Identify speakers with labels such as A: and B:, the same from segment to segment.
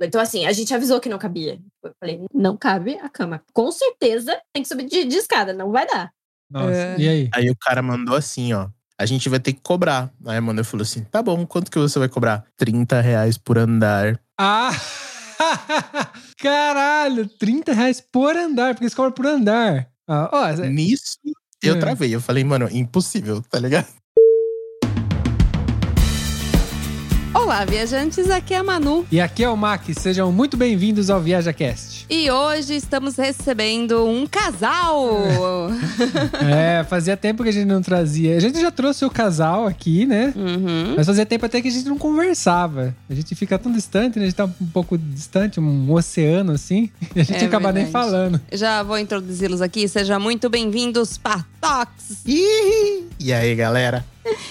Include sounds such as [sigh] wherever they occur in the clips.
A: Então, assim, a gente avisou que não cabia. Eu falei, não cabe a cama. Com certeza tem que subir de, de escada, não vai dar.
B: Nossa,
C: É.
B: e aí?
D: Aí o cara mandou assim, ó. A gente vai ter que cobrar. Aí a Amanda falou assim: tá bom, quanto que você vai cobrar? 30 reais por andar.
B: Ah! [laughs] Caralho, 30 reais por andar, porque eles cobram por andar. Ah, ó, é-
D: Nisso, eu
B: É.
D: travei. Eu falei, mano, impossível, tá ligado?
C: Olá, viajantes, aqui é a Manu.
B: E aqui é o Mac, sejam muito bem-vindos ao ViajaCast.
C: E hoje estamos recebendo um casal. [laughs]
B: É, fazia tempo que a gente não trazia. A gente já trouxe o casal aqui, né?
C: Uhum.
B: Mas fazia tempo até que a gente não conversava. A gente fica tão distante, né? A gente tá um pouco distante, um oceano assim. [laughs] E a gente
C: É
B: acaba nem
C: verdade.
B: falando.
C: Já vou introduzi-los aqui. Sejam muito bem-vindos, Patox
D: Ih! E aí, galera?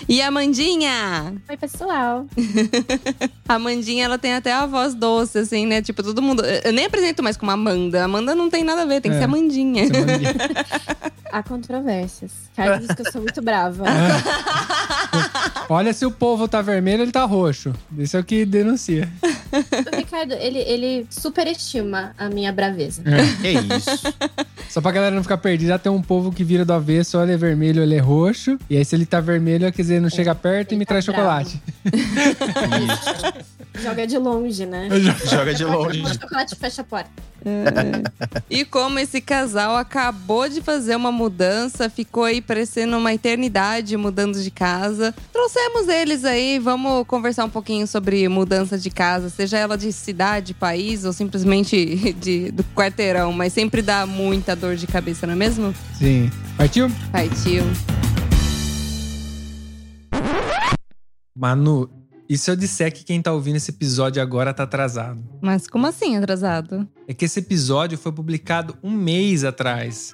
C: E Amandinha.
A: Oi, pessoal. [laughs]
C: A Amandinha, ela tem até a voz doce, assim, né? Tipo, todo mundo. Eu nem apresento mais como Amanda. Amanda não tem nada a ver, tem que
B: É.
C: ser Amandinha. [laughs]
A: Há controvérsias. Caio diz que eu sou muito brava. [laughs] [laughs]
B: Olha se o povo tá vermelho, ele tá roxo. Isso é o que denuncia.
A: o [laughs] Ricardo, ele, ele superestima a minha braveza.
D: Que isso? [laughs]
B: Só pra galera não ficar perdida, já tem um povo que vira do avesso, olha é vermelho, ele é roxo. E aí, se ele tá vermelho, quer dizer, não chega perto e me
A: tá
B: traz
A: bravo.
B: chocolate.
A: Joga de longe, né? [laughs]
D: Joga de longe.
A: O chocolate fecha a porta.
C: E como esse casal acabou de fazer uma mudança, ficou aí parecendo uma eternidade mudando de casa. Trouxemos eles aí, vamos conversar um pouquinho sobre mudança de casa, seja ela de cidade, país ou simplesmente [laughs] de, do quarteirão, mas sempre dá muita dor de cabeça, não é mesmo?
B: Sim. Partiu?
C: Partiu.
B: Manu, e se eu disser que quem tá ouvindo esse episódio agora tá atrasado?
C: Mas como assim atrasado?
B: É que esse episódio foi publicado um mês atrás.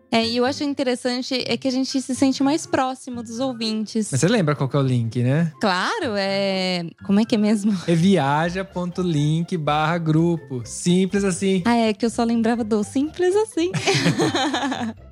C: É, e eu acho interessante é que a gente se sente mais próximo dos ouvintes.
B: Mas você lembra qual que é o link, né?
C: Claro, é. Como é que é mesmo?
B: É viaja.link barra grupo. Simples assim.
C: Ah, é que eu só lembrava do simples assim. [laughs]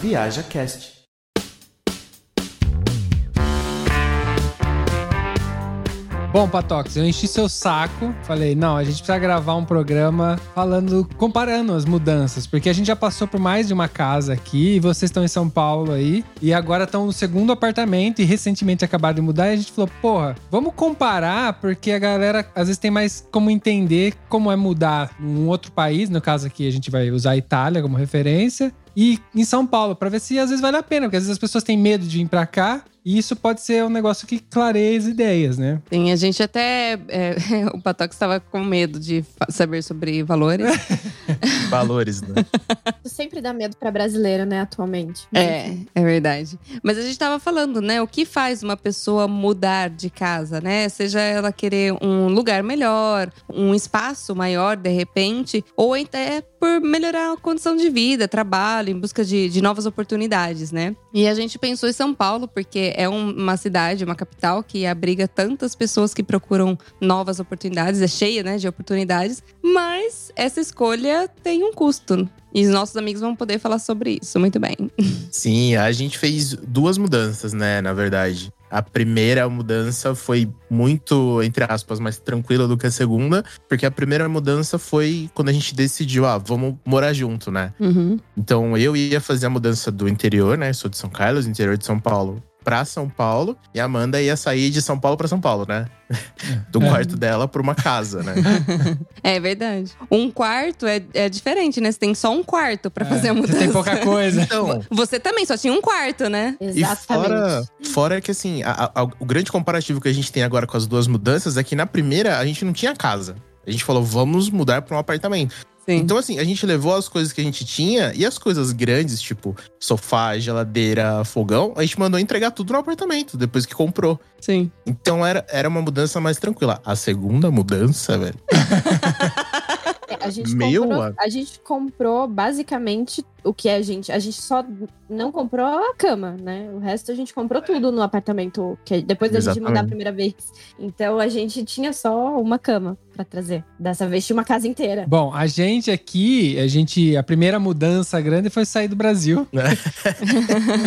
E: Viaja Cast.
B: Bom, Patox, eu enchi seu saco. Falei, não, a gente precisa gravar um programa falando, comparando as mudanças, porque a gente já passou por mais de uma casa aqui, e vocês estão em São Paulo aí, e agora estão no segundo apartamento e recentemente acabaram de mudar, e a gente falou, porra, vamos comparar, porque a galera às vezes tem mais como entender como é mudar num outro país, no caso aqui a gente vai usar a Itália como referência, e em São Paulo, pra ver se às vezes vale a pena, porque às vezes as pessoas têm medo de vir pra cá, e isso pode ser um negócio que clareia as ideias, né?
C: Sim, a gente até. é, [laughs] o Patox estava com medo de saber sobre valores. [laughs]
D: Valores, né?
A: Isso sempre dá medo pra brasileiro, né, atualmente.
C: É, é verdade. Mas a gente tava falando, né? O que faz uma pessoa mudar de casa, né? Seja ela querer um lugar melhor, um espaço maior de repente, ou até por melhorar a condição de vida, trabalho, em busca de, de novas oportunidades, né? E a gente pensou em São Paulo, porque é um- uma cidade, uma capital que abriga tantas pessoas que procuram novas oportunidades, é cheia, né, de oportunidades. Mas essa escolha tem um custo. E os nossos amigos vão poder falar sobre isso muito bem.
D: Sim, a gente fez duas mudanças, né, na verdade. A primeira mudança foi muito, entre aspas, mais tranquila do que a segunda, porque a primeira mudança foi quando a gente decidiu, ah, vamos morar junto, né?
C: Uhum.
D: Então eu ia fazer a mudança do interior, né? Sou de São Carlos, interior de São Paulo, pra São Paulo, e a Amanda ia sair de São Paulo pra São Paulo, né? [laughs] Do
B: É.
D: quarto dela pra uma casa, né?
C: É verdade. Um quarto é, é diferente, né? Você tem só um quarto pra fazer a
B: É,
C: mudança.
B: Você tem pouca coisa.
D: Então,
C: Você também só tinha um quarto, né?
D: E
A: Exatamente.
D: fora, fora que assim, a- a- o grande comparativo que a gente tem agora com as duas mudanças é que na primeira a gente não tinha casa. A gente falou, vamos mudar para um apartamento.
C: Sim.
D: Então, assim, a gente levou as coisas que a gente tinha e as coisas grandes, tipo sofá, geladeira, fogão, a gente mandou entregar tudo no apartamento depois que comprou.
C: Sim.
D: Então era, era uma mudança mais tranquila. A segunda mudança, velho. [laughs]
A: É, A gente,
D: Meu
A: comprou, a gente comprou basicamente o que a gente. A gente só não comprou a cama, né? O resto a gente comprou tudo no apartamento, que depois da gente mudar a primeira vez. Então a gente tinha só uma cama pra trazer. Dessa vez tinha uma casa inteira.
B: Bom, a gente aqui, a gente, a primeira mudança grande foi sair do Brasil. [laughs]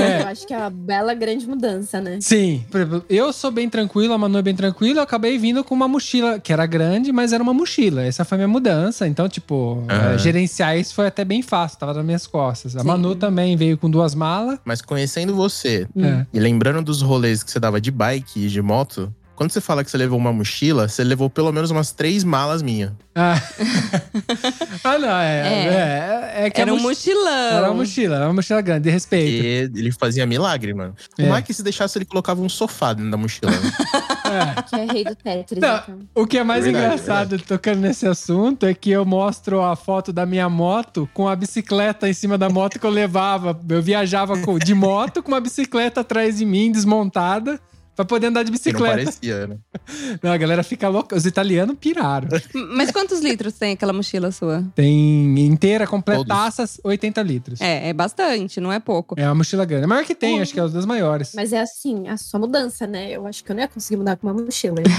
B: É.
A: Eu acho que é uma bela grande mudança, né?
B: Sim. Eu sou bem tranquilo, a Manu é bem tranquila. Eu acabei vindo com uma mochila que era grande, mas era uma mochila. Essa foi a minha mudança. Então, tipo,
D: Aham.
B: é, gerenciar isso foi até bem fácil, tava nas minhas costas. A
C: Sim.
B: Manu também veio com duas malas.
D: Mas conhecendo você
B: É.
D: e lembrando dos rolês que você dava de bike e de moto, quando você fala que você levou uma mochila, você levou pelo menos umas três malas minhas.
B: Ah, [laughs] ah não, é. É, é que
C: Era um
B: mochi-
C: mochilão.
B: Era uma mochila, era uma mochila grande, de respeito.
D: E ele fazia milagre, mano. O
B: É.
D: Mike, se deixasse, ele colocava um sofá dentro da mochila. [laughs]
B: É.
A: Que é rei do Tetris,
B: Não.
A: então.
B: O que é mais
D: Verdade,
B: engraçado tocando nesse assunto é que eu mostro a foto da minha moto com a bicicleta em cima da moto que eu levava. Eu viajava de moto com uma bicicleta atrás de mim, desmontada, pra poder andar de
D: que não
B: bicicleta.
D: parecia, né? [laughs]
B: Não, a galera fica louca. Os italianos piraram.
C: Mas quantos litros tem aquela mochila sua?
B: Tem inteira, completaças, 80 litros.
C: É, é bastante, não é pouco.
B: É uma mochila grande. A maior que tem, acho que é uma das maiores.
A: Mas é assim, a sua mudança, né? Eu acho que eu não ia conseguir mudar com uma mochila. [laughs]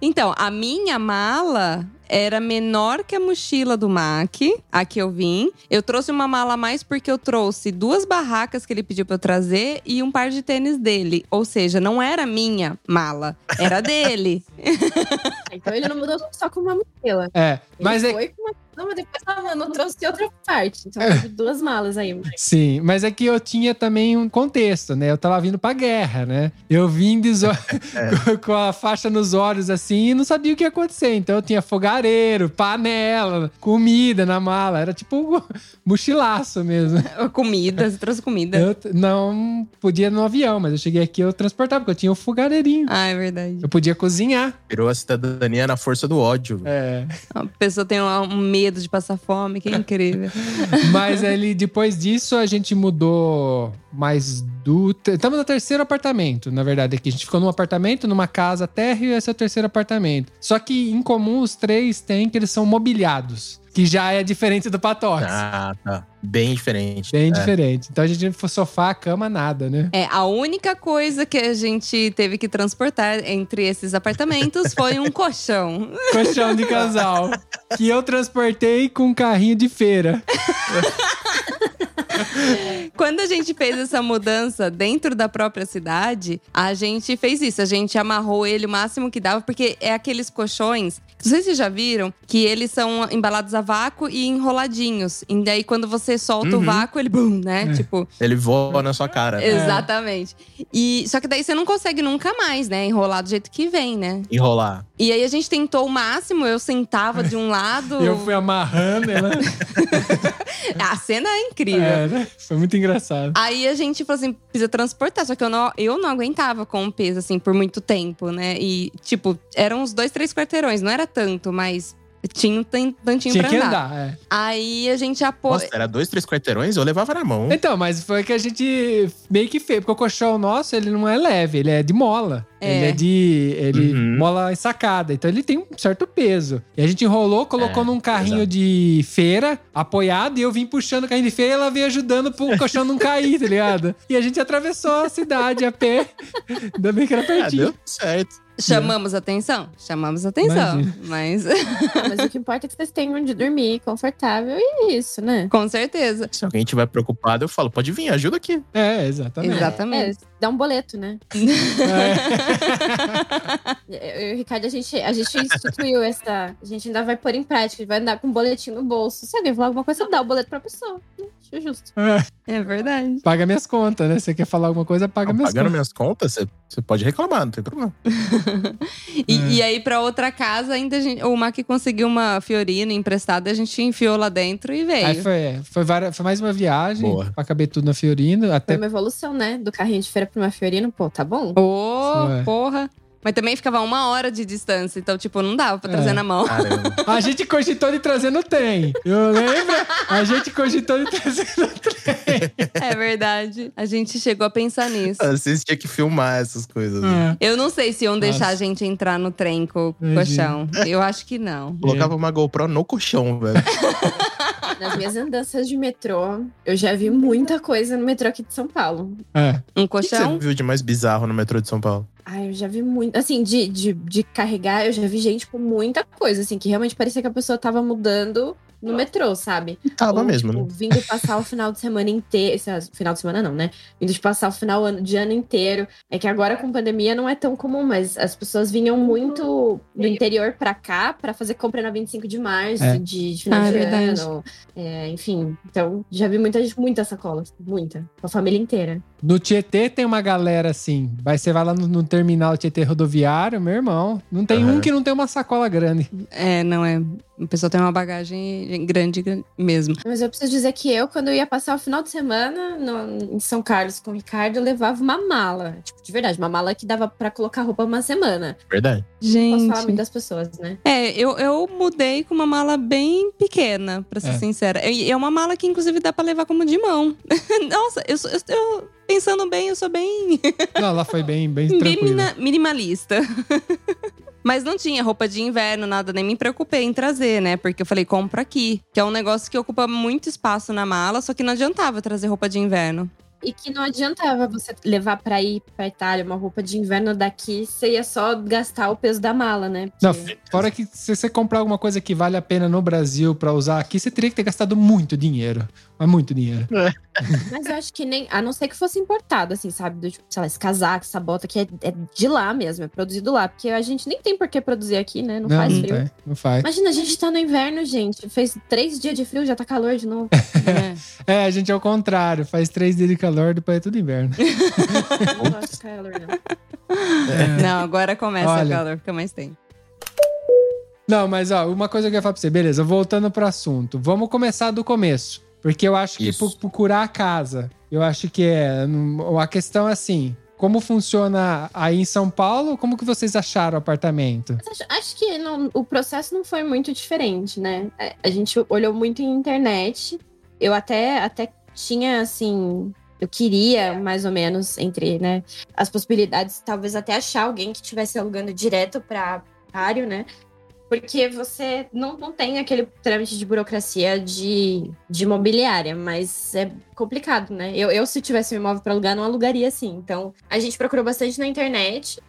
C: Então, a minha mala era menor que a mochila do Mac, a que eu vim. Eu trouxe uma mala a mais porque eu trouxe duas barracas que ele pediu pra eu trazer e um par de tênis dele. Ou seja, não era minha mala, era dele. [laughs]
A: então ele não mudou só com uma mochila.
B: É,
A: Ele
B: mas é,
A: foi com uma. Não, mas depois a Manu trouxe outra parte. Então teve duas malas aí.
B: Sim, mas é que eu tinha também um contexto, né? Eu tava vindo pra guerra, né? Eu vim de zo- [laughs] [laughs] com a faixa nos olhos assim e não sabia o que ia acontecer. Então eu tinha fogareiro, panela, comida na mala. Era tipo um [laughs] mochilaço mesmo.
C: Comida, você trouxe comida.
B: Eu não podia ir no avião, mas eu cheguei aqui eu transportava, porque eu tinha o fogareirinho.
C: Ah, é verdade.
B: Eu podia cozinhar.
D: Virou a cidadania na força do ódio.
B: É.
C: A pessoa tem um um medo de passar fome, que incrível. [laughs]
B: Mas ele, depois disso, a gente mudou mais do. Estamos no terceiro apartamento, na verdade, aqui. A gente ficou num apartamento, numa casa térrea e esse é o terceiro apartamento. Só que em comum os três têm que eles são mobiliados. Que já é diferente do Patox.
D: Ah, tá. Bem diferente.
B: Bem
D: É.
B: diferente. Então a gente não foi sofá, cama, nada, né?
C: É, a única coisa que a gente teve que transportar entre esses apartamentos foi um colchão. [laughs]
B: Colchão de casal. que eu transportei com um carrinho de feira. [laughs] [laughs]
C: Quando a gente fez essa mudança dentro da própria cidade, a gente fez isso. A gente amarrou ele o máximo que dava, porque é aqueles colchões. Não sei se vocês já viram, que eles são embalados a vácuo e enroladinhos. E daí, quando você solta o
D: Uhum.
C: vácuo, ele bum, né?
B: É.
C: Tipo,
D: Ele voa na sua cara. né?
C: exatamente. E só que daí você não consegue nunca mais, né? Enrolar do jeito que vem, né?
D: Enrolar.
C: E aí a gente tentou o máximo, eu sentava de um lado. [laughs]
B: Eu fui amarrando ela. [laughs]
C: A cena é incrível.
B: É, né? Foi muito engraçado.
C: Aí a gente falou assim, precisa transportar. Só que eu não, eu não aguentava com o peso, assim, por muito tempo, né? E, tipo, eram uns dois, três quarteirões. Não era tanto, mas Tinha um tan- tantinho
B: Tinha
C: pra
B: que
C: andar.
B: andar, é.
C: Aí a gente apoia.
D: Nossa, era dois, três quarteirões, eu levava na mão.
B: Então, mas foi que a gente meio que fez, porque o colchão nosso, ele não é leve, ele é de mola.
C: É.
B: Ele é de. Ele
D: Uhum.
B: mola ensacada. Então ele tem um certo peso. E a gente enrolou, colocou
D: É,
B: num carrinho
D: exato.
B: de feira, apoiado, e eu vim puxando o carrinho de feira e ela veio ajudando pro colchão não cair, tá ligado? E a gente atravessou a cidade a pé. Ainda bem que era
D: Ah,
B: pertinho.
D: deu certo.
C: Chamamos atenção? Chamamos atenção.
B: Imagina.
C: Mas
A: Ah, mas o que importa é que vocês tenham onde dormir, confortável e isso, né?
C: com certeza.
D: Se alguém tiver preocupado, eu falo, pode vir, ajuda aqui.
B: É, exatamente.
C: Exatamente.
A: É, dá um boleto, né?
B: É. [laughs]
A: Eu e o Ricardo, a gente, a gente instituiu essa. A gente ainda vai pôr em prática, vai andar com um boletim no bolso. Se alguém falar alguma coisa, dá o boleto pra pessoa. Acho justo.
C: É verdade.
B: Paga minhas contas, né? Você quer falar alguma coisa, paga
D: Não,
B: minhas
D: pagando
B: contas.
D: minhas contas, você, pode reclamar, não tem problema. [laughs]
C: E,
B: É.
C: e aí, pra outra casa, ainda a gente, o Mac conseguiu uma Fiorino emprestada, a gente enfiou lá dentro e veio.
B: Aí foi, é, foi, várias- foi mais uma viagem
D: Boa.
B: pra caber tudo na Fiorino.
A: Foi
B: Até
A: uma evolução, né? Do carrinho de feira uma Fiorino, pô, tá bom?
C: Ô,
B: Foi.
C: porra. Mas também ficava uma hora de distância, então, tipo, não dava pra trazer
B: É.
C: na mão.
D: Caramba.
B: A gente cogitou de trazer no trem. Eu lembro? A gente cogitou de trazer no trem.
C: É verdade. A gente chegou a pensar nisso.
D: Vocês tinham que filmar essas coisas.
B: Ah,
C: Eu não sei se iam deixar
B: Nossa.
C: a gente entrar no trem com o colchão. Eu acho que não.
D: Colocava uma GoPro no colchão, velho. [laughs]
A: Nas minhas andanças de metrô, eu já vi muita coisa no metrô aqui de São Paulo.
B: É.
C: Um
D: O que que você
C: colchão?
D: viu de mais bizarro no metrô de São Paulo?
A: Ai, eu já vi muito. Assim, de, de, de carregar, eu já vi gente com muita coisa, assim, que realmente parecia que a pessoa tava mudando no metrô, sabe?
D: Tava
A: Ou,
D: mesmo,
A: tipo,
D: né?
A: Vindo passar o final de semana inteiro. Final de semana não, né? Vindo de passar o final ano- de ano inteiro. É que agora com pandemia não é tão comum, mas as pessoas vinham muito do interior pra cá pra fazer compra na 25 de março,
B: É.
A: de, de final
C: Ah, é
A: de
C: verdade.
A: ano. É, enfim, então já vi muita gente, muita sacola. Muita. Com a família inteira.
B: No Tietê tem uma galera assim. Vai, você vai lá no, no terminal Tietê rodoviário, meu irmão. Não tem
D: Aham.
B: um que não tem uma sacola grande.
C: É, não é. A pessoa tem uma bagagem grande grande mesmo.
A: Mas eu preciso dizer que eu, quando eu ia passar o final de semana no- em São Carlos com o Ricardo, eu levava uma mala. Tipo, de verdade, uma mala que dava pra colocar roupa uma semana.
D: Verdade.
A: Posso falar
C: Gente.
A: muito das pessoas, né?
C: É, eu, eu mudei com uma mala bem pequena, pra ser
B: É.
C: sincera. E é uma mala que, inclusive, dá pra levar como de mão. [laughs] Nossa, eu, eu, eu- pensando bem, eu sou bem,
B: Não, ela foi bem, bem [laughs]
C: bem
B: tranquila.
C: minimalista. [laughs] Mas não tinha roupa de inverno, nada, nem me preocupei em trazer, né? Porque eu falei, compro aqui. Que é um negócio que ocupa muito espaço na mala, só que não adiantava trazer roupa de inverno.
A: E que não adiantava você levar pra ir pra Itália uma roupa de inverno daqui, você ia só gastar o peso da mala, né?
B: Não,
A: Porque-
B: fora que se você comprar alguma coisa que vale a pena no Brasil pra usar aqui, você teria que ter gastado muito dinheiro. Mas muito dinheiro.
A: Mas eu acho que nem. A não ser que fosse importado, assim, sabe? Do, tipo, sei lá, esse casaco, essa bota que é, é de lá mesmo, é produzido lá. Porque a gente nem tem por que produzir aqui, né? Não, faz
B: não
A: frio.
B: tem, não faz.
A: Imagina, a gente tá no inverno, gente. Fez três dias de frio, já tá calor de novo.
C: É. [laughs]
B: É, a gente é o contrário. Faz três dias de calor, depois é tudo inverno.
A: não gosto de calor, não. [laughs]
C: Não, agora começa
B: Olha.
C: a calor, fica mais tempo.
B: Não, mas ó, uma coisa que eu ia falar pra você, beleza, voltando pro assunto. Vamos começar do começo. Porque eu acho que
D: Isso.
B: pro- procurar a casa, eu acho que é. A questão é assim: como funciona aí em São Paulo? Como que vocês acharam o apartamento?
A: Acho, acho que não- o processo não foi muito diferente, né? É, A gente olhou muito em internet. Eu até, até tinha, assim. Eu queria, mais ou menos, entre né, as possibilidades, talvez até achar alguém que estivesse alugando direto para área, né? Porque você não, não tem aquele trâmite de burocracia de, de imobiliária, mas é complicado, né? Eu, eu, se tivesse um imóvel para alugar, não alugaria assim. Então, a gente procurou bastante na internet.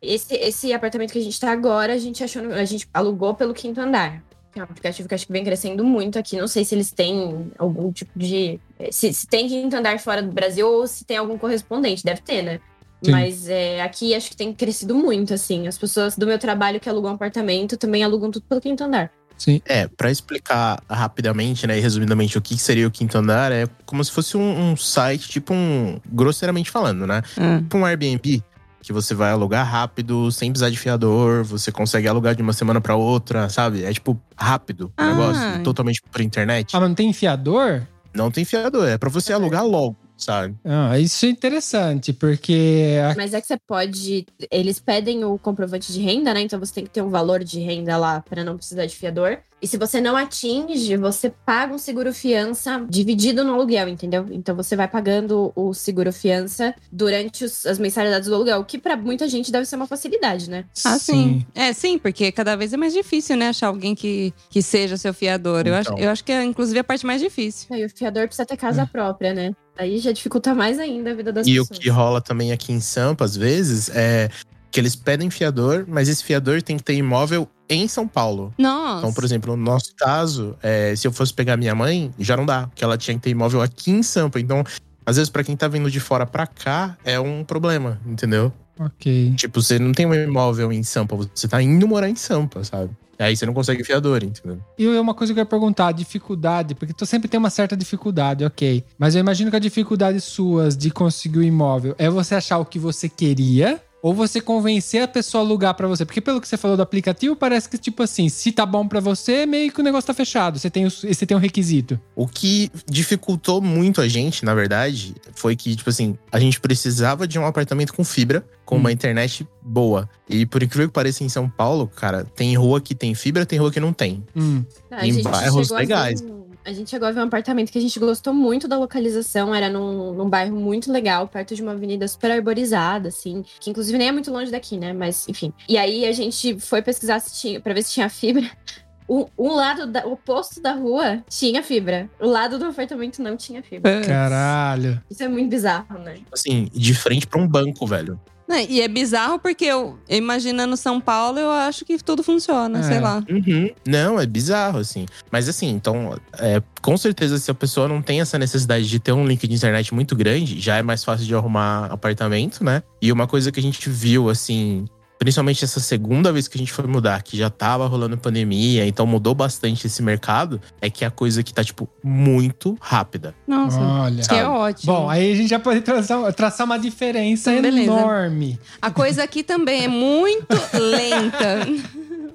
A: Esse, esse apartamento que a gente tá agora, a gente achou, a gente alugou pelo quinto andar. Que é um aplicativo que acho que vem crescendo muito aqui. Não sei se eles têm algum tipo de. Se, se tem quinto andar fora do Brasil ou se tem algum correspondente. Deve ter, né?
B: Sim.
A: Mas é, aqui acho que tem crescido muito, assim. As pessoas do meu trabalho que alugam apartamento também alugam tudo pelo quinto andar.
B: Sim.
D: É, pra explicar rapidamente, né, e resumidamente o que seria o quinto andar, é como se fosse um, um site, tipo um. grosseiramente falando, né?
C: Ah.
D: Tipo um Airbnb, que você vai alugar rápido, sem precisar de fiador, você consegue alugar de uma semana pra outra, sabe? É tipo rápido o
C: Ah.
D: negócio, totalmente por internet.
B: Ah, mas não tem enfiador?
D: Não tem fiador, é pra você alugar logo. Sabe?
B: Ah, isso é interessante, porque a-
A: Mas é que você pode. Eles pedem o comprovante de renda, né? Então você tem que ter um valor de renda lá para não precisar de fiador. E se você não atinge, você paga um seguro-fiança dividido no aluguel, entendeu? Então você vai pagando o seguro-fiança durante os- as mensalidades do aluguel, o que para muita gente deve ser uma facilidade, né?
C: Ah, sim. É, sim, porque cada vez é mais difícil, né? Achar alguém que, que seja seu fiador. Eu, acho,
D: Então.
C: eu acho que é, inclusive, a parte mais difícil.
A: Aí o fiador precisa ter casa própria, né? Aí já dificulta mais ainda a vida das
D: E o
A: pessoas.
D: que rola também aqui em Sampa, às vezes, é que eles pedem fiador, mas esse fiador tem que ter imóvel em São Paulo.
C: Nossa.
D: Então, por exemplo, no nosso caso, é, se eu fosse pegar minha mãe, já não dá, porque ela tinha que ter imóvel aqui em Sampa. Então, às vezes, pra quem tá vindo de fora pra cá, é um problema, entendeu?
B: Ok.
D: Tipo, você não tem um imóvel em Sampa, você tá indo morar em Sampa, sabe? Aí você não consegue fiador, entendeu?
B: E é uma coisa que eu ia perguntar, a dificuldade, porque tu sempre tem uma certa dificuldade, ok. Mas eu imagino que a dificuldade suas de conseguir o imóvel é você achar o que você queria ou você convencer a pessoa a alugar pra você. Porque pelo que você falou do aplicativo, parece que, tipo assim, se tá bom pra você, meio que o negócio tá fechado. Você tem, você tem um requisito.
D: O que dificultou muito a gente, na verdade, foi que, tipo assim, a gente precisava de um apartamento com fibra, com uma internet boa. E por incrível que pareça, em São Paulo, cara, tem rua que tem fibra, tem rua que não tem.
B: Hum.
A: A
D: em bairros legais.
A: um- A gente chegou a ver um apartamento que a gente gostou muito da localização. Era num, num bairro muito legal, perto de uma avenida super arborizada, assim. Que inclusive nem é muito longe daqui, né? Mas, enfim. E aí a gente foi pesquisar se tinha, pra ver se tinha fibra. [laughs] Um, um lado, da, o oposto da rua tinha fibra. O lado do apartamento não tinha fibra.
B: Caralho.
A: Isso é muito bizarro, né?
D: Assim, de frente pra um banco, velho.
C: Não, e é bizarro porque eu, imaginando São Paulo, eu acho que tudo funciona,
B: É.
C: sei lá.
D: Uhum. Não, é bizarro, assim. Mas assim, então, é, com certeza, se a pessoa não tem essa necessidade de ter um link de internet muito grande, já é mais fácil de arrumar apartamento, né? E uma coisa que a gente viu, assim. Principalmente essa segunda vez que a gente foi mudar, que já tava rolando pandemia, então mudou bastante esse mercado, é que é a coisa que tá, tipo, muito rápida.
C: Nossa.
B: Olha.
C: Que é ótimo.
B: Bom, aí a gente já pode traçar, traçar uma diferença
C: Beleza.
B: enorme.
C: A coisa aqui também é muito [laughs] lenta.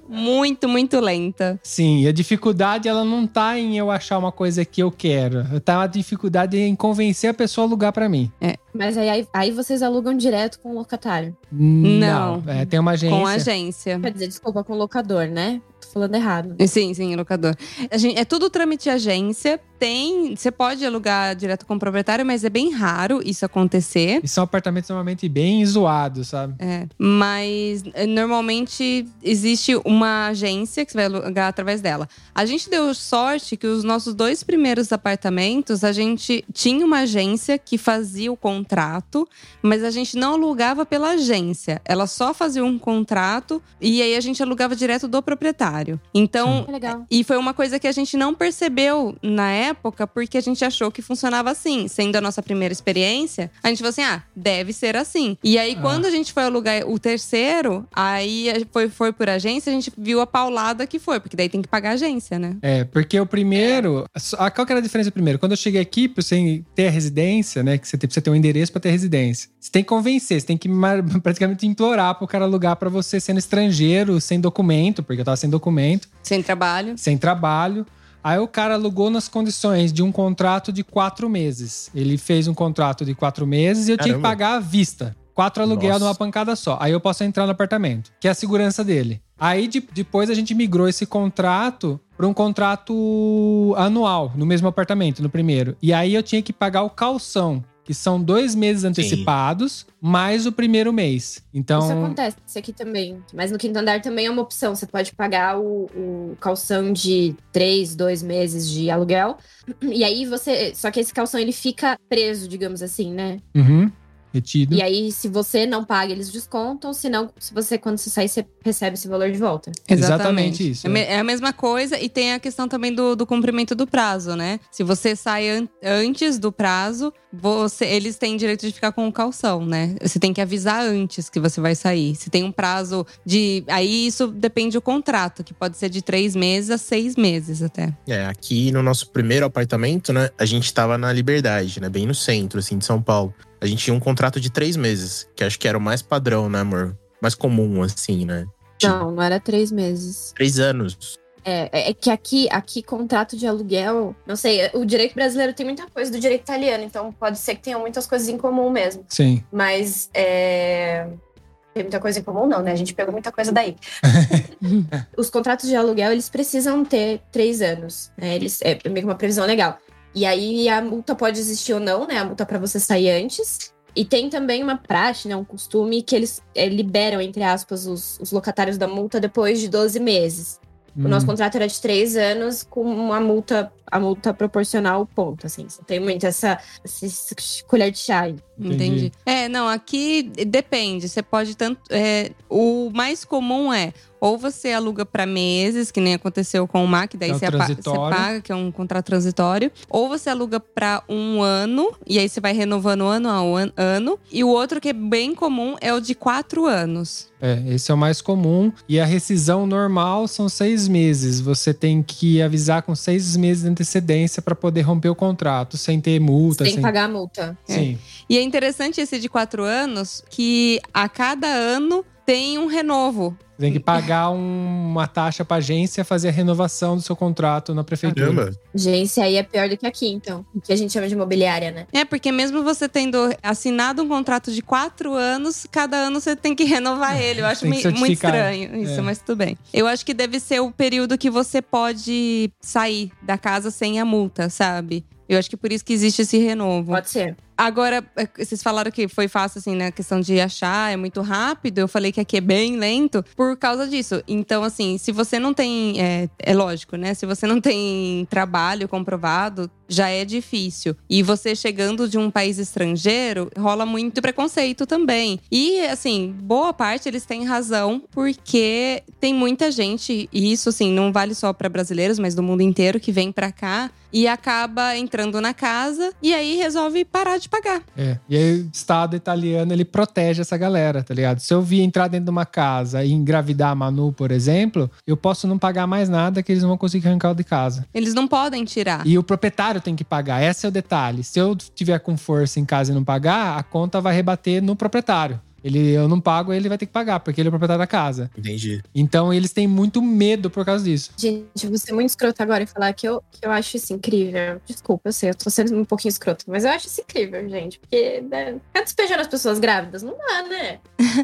C: Muito, muito lenta.
B: Sim, e a dificuldade ela não tá em eu achar uma coisa que eu quero. Tá a dificuldade em convencer a pessoa a alugar pra mim.
A: Mas aí, aí, vocês alugam direto com o locatário.
B: Não. É, tem uma agência.
C: Com agência.
A: Quer dizer, desculpa, com o locador, né? Tô falando errado.
C: Sim, sim, locador. A gente- é tudo trâmite de agência. Tem. Você pode alugar direto com o proprietário, mas é bem raro isso acontecer.
B: E são apartamentos normalmente bem zoados, sabe?
C: É, mas eh, normalmente existe uma agência que você vai alugar através dela. A gente deu sorte que os nossos dois primeiros apartamentos, a gente tinha uma agência que fazia o contrato, mas a gente não alugava pela agência. Ela só fazia um contrato e aí a gente alugava direto do proprietário. Então,
A: Que legal.
C: e foi uma coisa que a gente não percebeu na época, porque a gente achou que funcionava assim. Sendo a nossa primeira experiência, a gente falou assim: ah, deve ser assim. E aí,
B: Ah.
C: quando a gente foi alugar o terceiro, aí foi, foi por agência, a gente viu a paulada que foi, porque daí tem que pagar a agência, né?
B: É, porque o primeiro. a- Qual que era a diferença do primeiro? Quando eu cheguei aqui, pra você ter a residência, né? Que você precisa ter um endereço pra ter residência. Você tem que convencer, você tem que [laughs] praticamente implorar pro cara alugar pra você sendo estrangeiro, sem documento, porque eu tava sem documento,
C: Sem trabalho.
B: sem trabalho. Aí o cara alugou nas condições de um contrato de quatro meses. Ele fez um contrato de quatro meses e eu tinha que
D: Caramba.
B: pagar à vista. Quatro aluguel
D: Nossa.
B: numa pancada só. Aí eu posso entrar no apartamento, que é a segurança dele. Aí de- depois a gente migrou esse contrato para um contrato anual, no mesmo apartamento, no primeiro. E aí eu tinha que pagar o calção, que são dois meses antecipados, mais o primeiro mês. Então.
A: Isso acontece aqui também. Mas no quinto andar também é uma opção. Você pode pagar o, o calção de três, dois meses de aluguel. E aí você. Só que esse calção ele fica preso, digamos assim, né?
B: Uhum, retido.
A: E aí, se você não paga, eles descontam. Se não, se você, quando você sair, você recebe esse valor de volta.
B: Exatamente isso,
C: É, me- é a mesma coisa e tem a questão também do, do cumprimento do prazo, né? Se você sai an- antes do prazo, você, eles têm direito de ficar com o calção, né? Você tem que avisar antes que você vai sair. Se tem um prazo de. Aí isso depende do contrato, que pode ser de três meses a seis meses até.
D: É, aqui no nosso primeiro apartamento, né, a gente tava na Liberdade, né, bem no centro, assim, de São Paulo. A gente tinha um contrato de três meses, que acho que era o mais padrão, né, amor? Mais comum, assim, né?
A: Não, não era três meses.
D: Três anos.
A: É, é que aqui, aqui, contrato de aluguel, não sei, o direito brasileiro tem muita coisa do direito italiano, então pode ser que tenham muitas coisas em comum mesmo.
B: Sim.
A: Mas é, tem muita coisa em comum, não, né? A gente pegou muita coisa daí. [laughs] Os contratos de aluguel, eles precisam ter três anos. Né? Eles, é meio que uma previsão legal. E aí a multa pode existir ou não, né? A multa para você sair antes. E tem também uma praxe, né? Um costume que eles é, liberam, entre aspas, os, os locatários da multa depois de 12 meses. O nosso
B: Hum.
A: contrato era de três anos com uma multa, a multa proporcional ao ponto, assim. Não tem muito essa, essa colher de chá aí.
B: Entendi.
C: Entendi. É, não, aqui depende. Você pode tanto. é, o mais comum é ou você aluga para meses, que nem aconteceu com o MAC, daí
B: É o
C: você, paga, que é um contrato transitório. Ou você aluga para um ano, e aí você vai renovando ano a an- ano. E o outro que é bem comum é o de quatro anos.
B: É, esse é o mais comum. E a rescisão normal são seis meses. Você tem que avisar com seis meses de antecedência para poder romper o contrato, sem ter multa.
A: Que
B: sem...
A: pagar a multa.
B: Sim.
C: E é interessante esse de quatro anos, que a cada ano tem um renovo.
B: Tem que pagar um- uma taxa para agência fazer a renovação do seu contrato na prefeitura.
D: Caramba.
A: Gente, aí é pior do que aqui, então. O que a gente chama de imobiliária, né?
C: É, porque mesmo você tendo assinado um contrato de quatro anos, cada ano você tem que renovar ele. Eu acho muito estranho isso,
B: É.
C: mas tudo bem. Eu acho que deve ser o período que você pode sair da casa sem a multa, sabe? Eu acho que por isso que existe esse renovo.
A: Pode ser.
C: Agora, é, vocês falaram que foi fácil, assim, né? A questão de achar, é muito rápido. Eu falei que aqui é bem lento por causa disso. Então, assim, se você não tem. É, é lógico, né? Se você não tem trabalho comprovado, já é difícil. E você chegando de um país estrangeiro, rola muito preconceito também. E, assim, boa parte eles têm razão, porque tem muita gente, e isso, assim, não vale só para brasileiros, mas do mundo inteiro, que vem para cá e acaba entrando na casa e aí resolve parar de pagar.
B: É. E aí o Estado italiano, ele protege essa galera, tá ligado? Se eu vir entrar dentro de uma casa e engravidar a Manu, por exemplo, eu posso não pagar mais nada que eles não vão conseguir arrancar o de casa.
C: Eles não podem tirar.
B: E o proprietário tem que pagar. Esse é o detalhe. Se eu tiver com força em casa e não pagar, a conta vai rebater no proprietário. Ele, eu não pago, ele vai ter que pagar, porque ele é o proprietário da casa.
D: Entendi.
B: Então eles têm muito medo por causa disso.
A: Gente, eu vou ser muito escrota agora e falar que eu, que eu acho isso incrível. Desculpa, eu sei, eu tô sendo um pouquinho escrota, mas eu acho isso incrível, gente. Porque né, ficar despejando as pessoas grávidas não dá, né?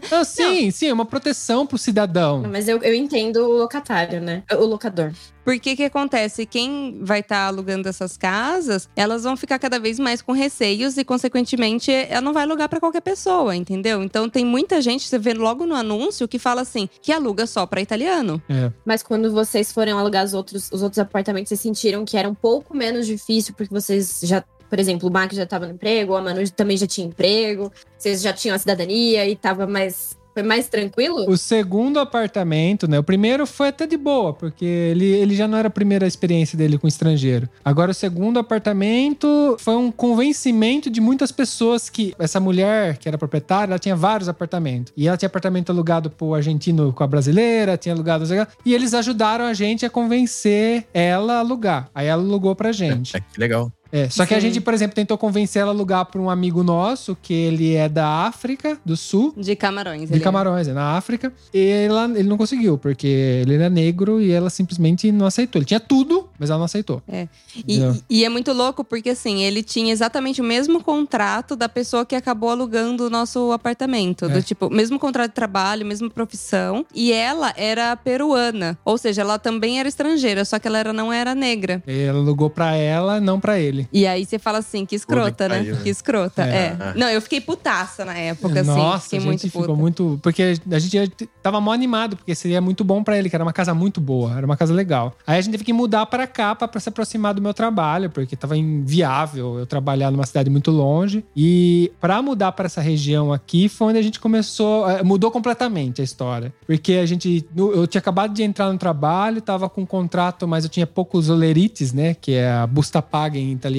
B: Não, sim, sim, é uma proteção pro cidadão.
A: Mas eu, eu entendo o locatário, né? O locador.
C: Porque que acontece? Quem vai estar alugando essas casas, elas vão ficar cada vez mais com receios e, consequentemente, ela não vai alugar para qualquer pessoa, entendeu? Então tem muita gente, você vê logo no anúncio, que fala assim, que aluga só para italiano.
B: É.
A: Mas quando vocês forem alugar os outros, os outros apartamentos, vocês sentiram que era um pouco menos difícil, porque vocês já. Por exemplo, o Mac já tava no emprego, a Manu também já tinha emprego, vocês já tinham a cidadania e tava mais. Foi mais tranquilo?
B: O segundo apartamento, né? O primeiro foi até de boa, porque ele, ele já não era a primeira experiência dele com estrangeiro. Agora, o segundo apartamento foi um convencimento de muitas pessoas que essa mulher, que era proprietária, ela tinha vários apartamentos. E ela tinha apartamento alugado pro argentino com a brasileira, tinha alugado. E eles ajudaram a gente a convencer ela a alugar. Aí ela alugou pra gente.
D: É, que legal.
B: É, só que a gente, por exemplo, tentou convencer ela a alugar para um amigo nosso, que ele é da África do Sul.
C: De camarões.
B: De
C: é.
B: Camarões, é na África. E ela, ele não conseguiu, porque ele era negro e ela simplesmente não aceitou. Ele tinha tudo, mas ela não aceitou.
C: E,
B: Entendeu?
C: e é muito louco porque, assim, ele tinha exatamente o mesmo contrato da pessoa que acabou alugando o nosso apartamento.
B: É.
C: Do tipo, mesmo contrato de trabalho, mesma profissão. E ela era peruana. Ou seja, ela também era estrangeira, só que ela era, não era negra.
B: Ele alugou pra ela, não pra ele.
C: E aí você fala assim, que escrota, né?
D: pariu, né?
C: Que escrota,
B: É.
C: é. Não, eu fiquei putaça na época, assim.
B: Nossa,
C: Fiquei
B: a gente
C: muito
B: ficou
C: puta.
B: muito. Porque a gente tava mó animado, porque seria muito bom pra ele, que era uma casa muito boa, era uma casa legal. Aí a gente teve que mudar pra cá pra, pra se aproximar do meu trabalho, porque tava inviável eu trabalhar numa cidade muito longe. E pra mudar pra essa região aqui foi onde a gente começou. eh, Mudou completamente a história. Porque a gente. Eu tinha acabado de entrar no trabalho, tava com um contrato, mas eu tinha poucos olerites, né? Que é a busta paga em italiano.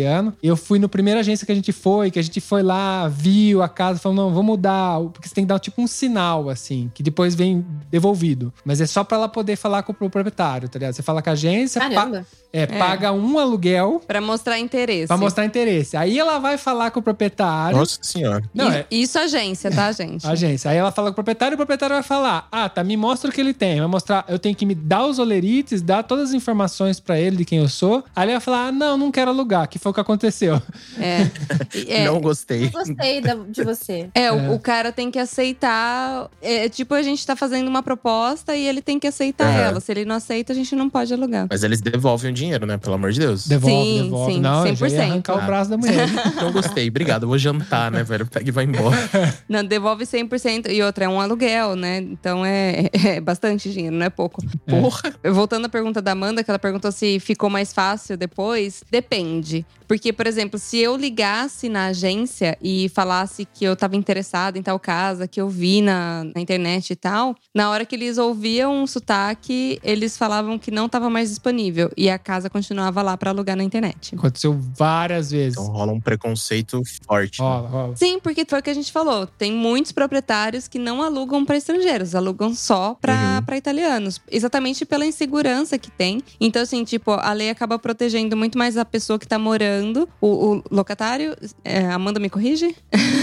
B: Eu fui no primeira agência que a gente foi, que a gente foi lá, viu a casa, falou: não, vamos mudar. Porque você tem que dar tipo um sinal, assim, que depois vem devolvido. Mas é só pra ela poder falar com o proprietário, tá ligado? Você fala com a agência, pa-
A: Caramba.
B: É, paga um aluguel
C: Pra mostrar interesse.
B: pra mostrar interesse. Aí ela vai falar com o proprietário.
D: Nossa senhora.
B: Não,
C: I-
B: é
C: Isso agência, tá, [laughs] gente?
B: agência. Aí ela fala com o proprietário e o proprietário vai falar: Ah, tá, me mostra o que ele tem. Vai mostrar, eu tenho que me dar os olerites, dar todas as informações pra ele de quem eu sou. Aí ele vai falar: Ah, não, não quero alugar, que foi o que aconteceu.
C: É. [laughs] É,
D: Não gostei.
A: Gostei da- de você.
C: É, o-
B: É.
C: O, cara tem que aceitar. É tipo, a gente tá fazendo uma proposta e ele tem que aceitar ela. Se ele não aceita, a gente não pode alugar.
D: Mas eles devolvem o dinheiro, né? Pelo amor de Deus.
B: Devolve,
C: Sim,
B: devolve.
C: sim,
B: não, eu já ia
C: 100%.
B: arrancar o braço da mulher. [laughs]
D: Não gostei. Obrigado. Eu vou jantar, né, velho? Pega e vai embora. [laughs]
C: Não, devolve 100%. E outra, é um aluguel, né? Então é, [laughs] é bastante dinheiro, não é pouco.
D: Porra.
C: Voltando à pergunta da Amanda, que ela perguntou se ficou mais fácil depois, depende. Porque, por exemplo, se eu ligasse na agência e falasse que eu tava interessada em tal casa, que eu vi na, na internet e tal, na hora que eles ouviam um sotaque, eles falavam que não tava mais disponível. E a casa continuava lá pra alugar na internet.
B: Aconteceu várias vezes.
D: Então rola um preconceito forte. né?
B: Rola, rola.
C: Sim, porque foi o que a gente falou. Tem muitos proprietários que não alugam para estrangeiros, alugam só para
D: Uhum.
C: pra italianos. Exatamente pela insegurança que tem. Então, assim, tipo, a lei acaba protegendo muito mais a pessoa que tá morando, o, o locatário. é, Amanda me corrige?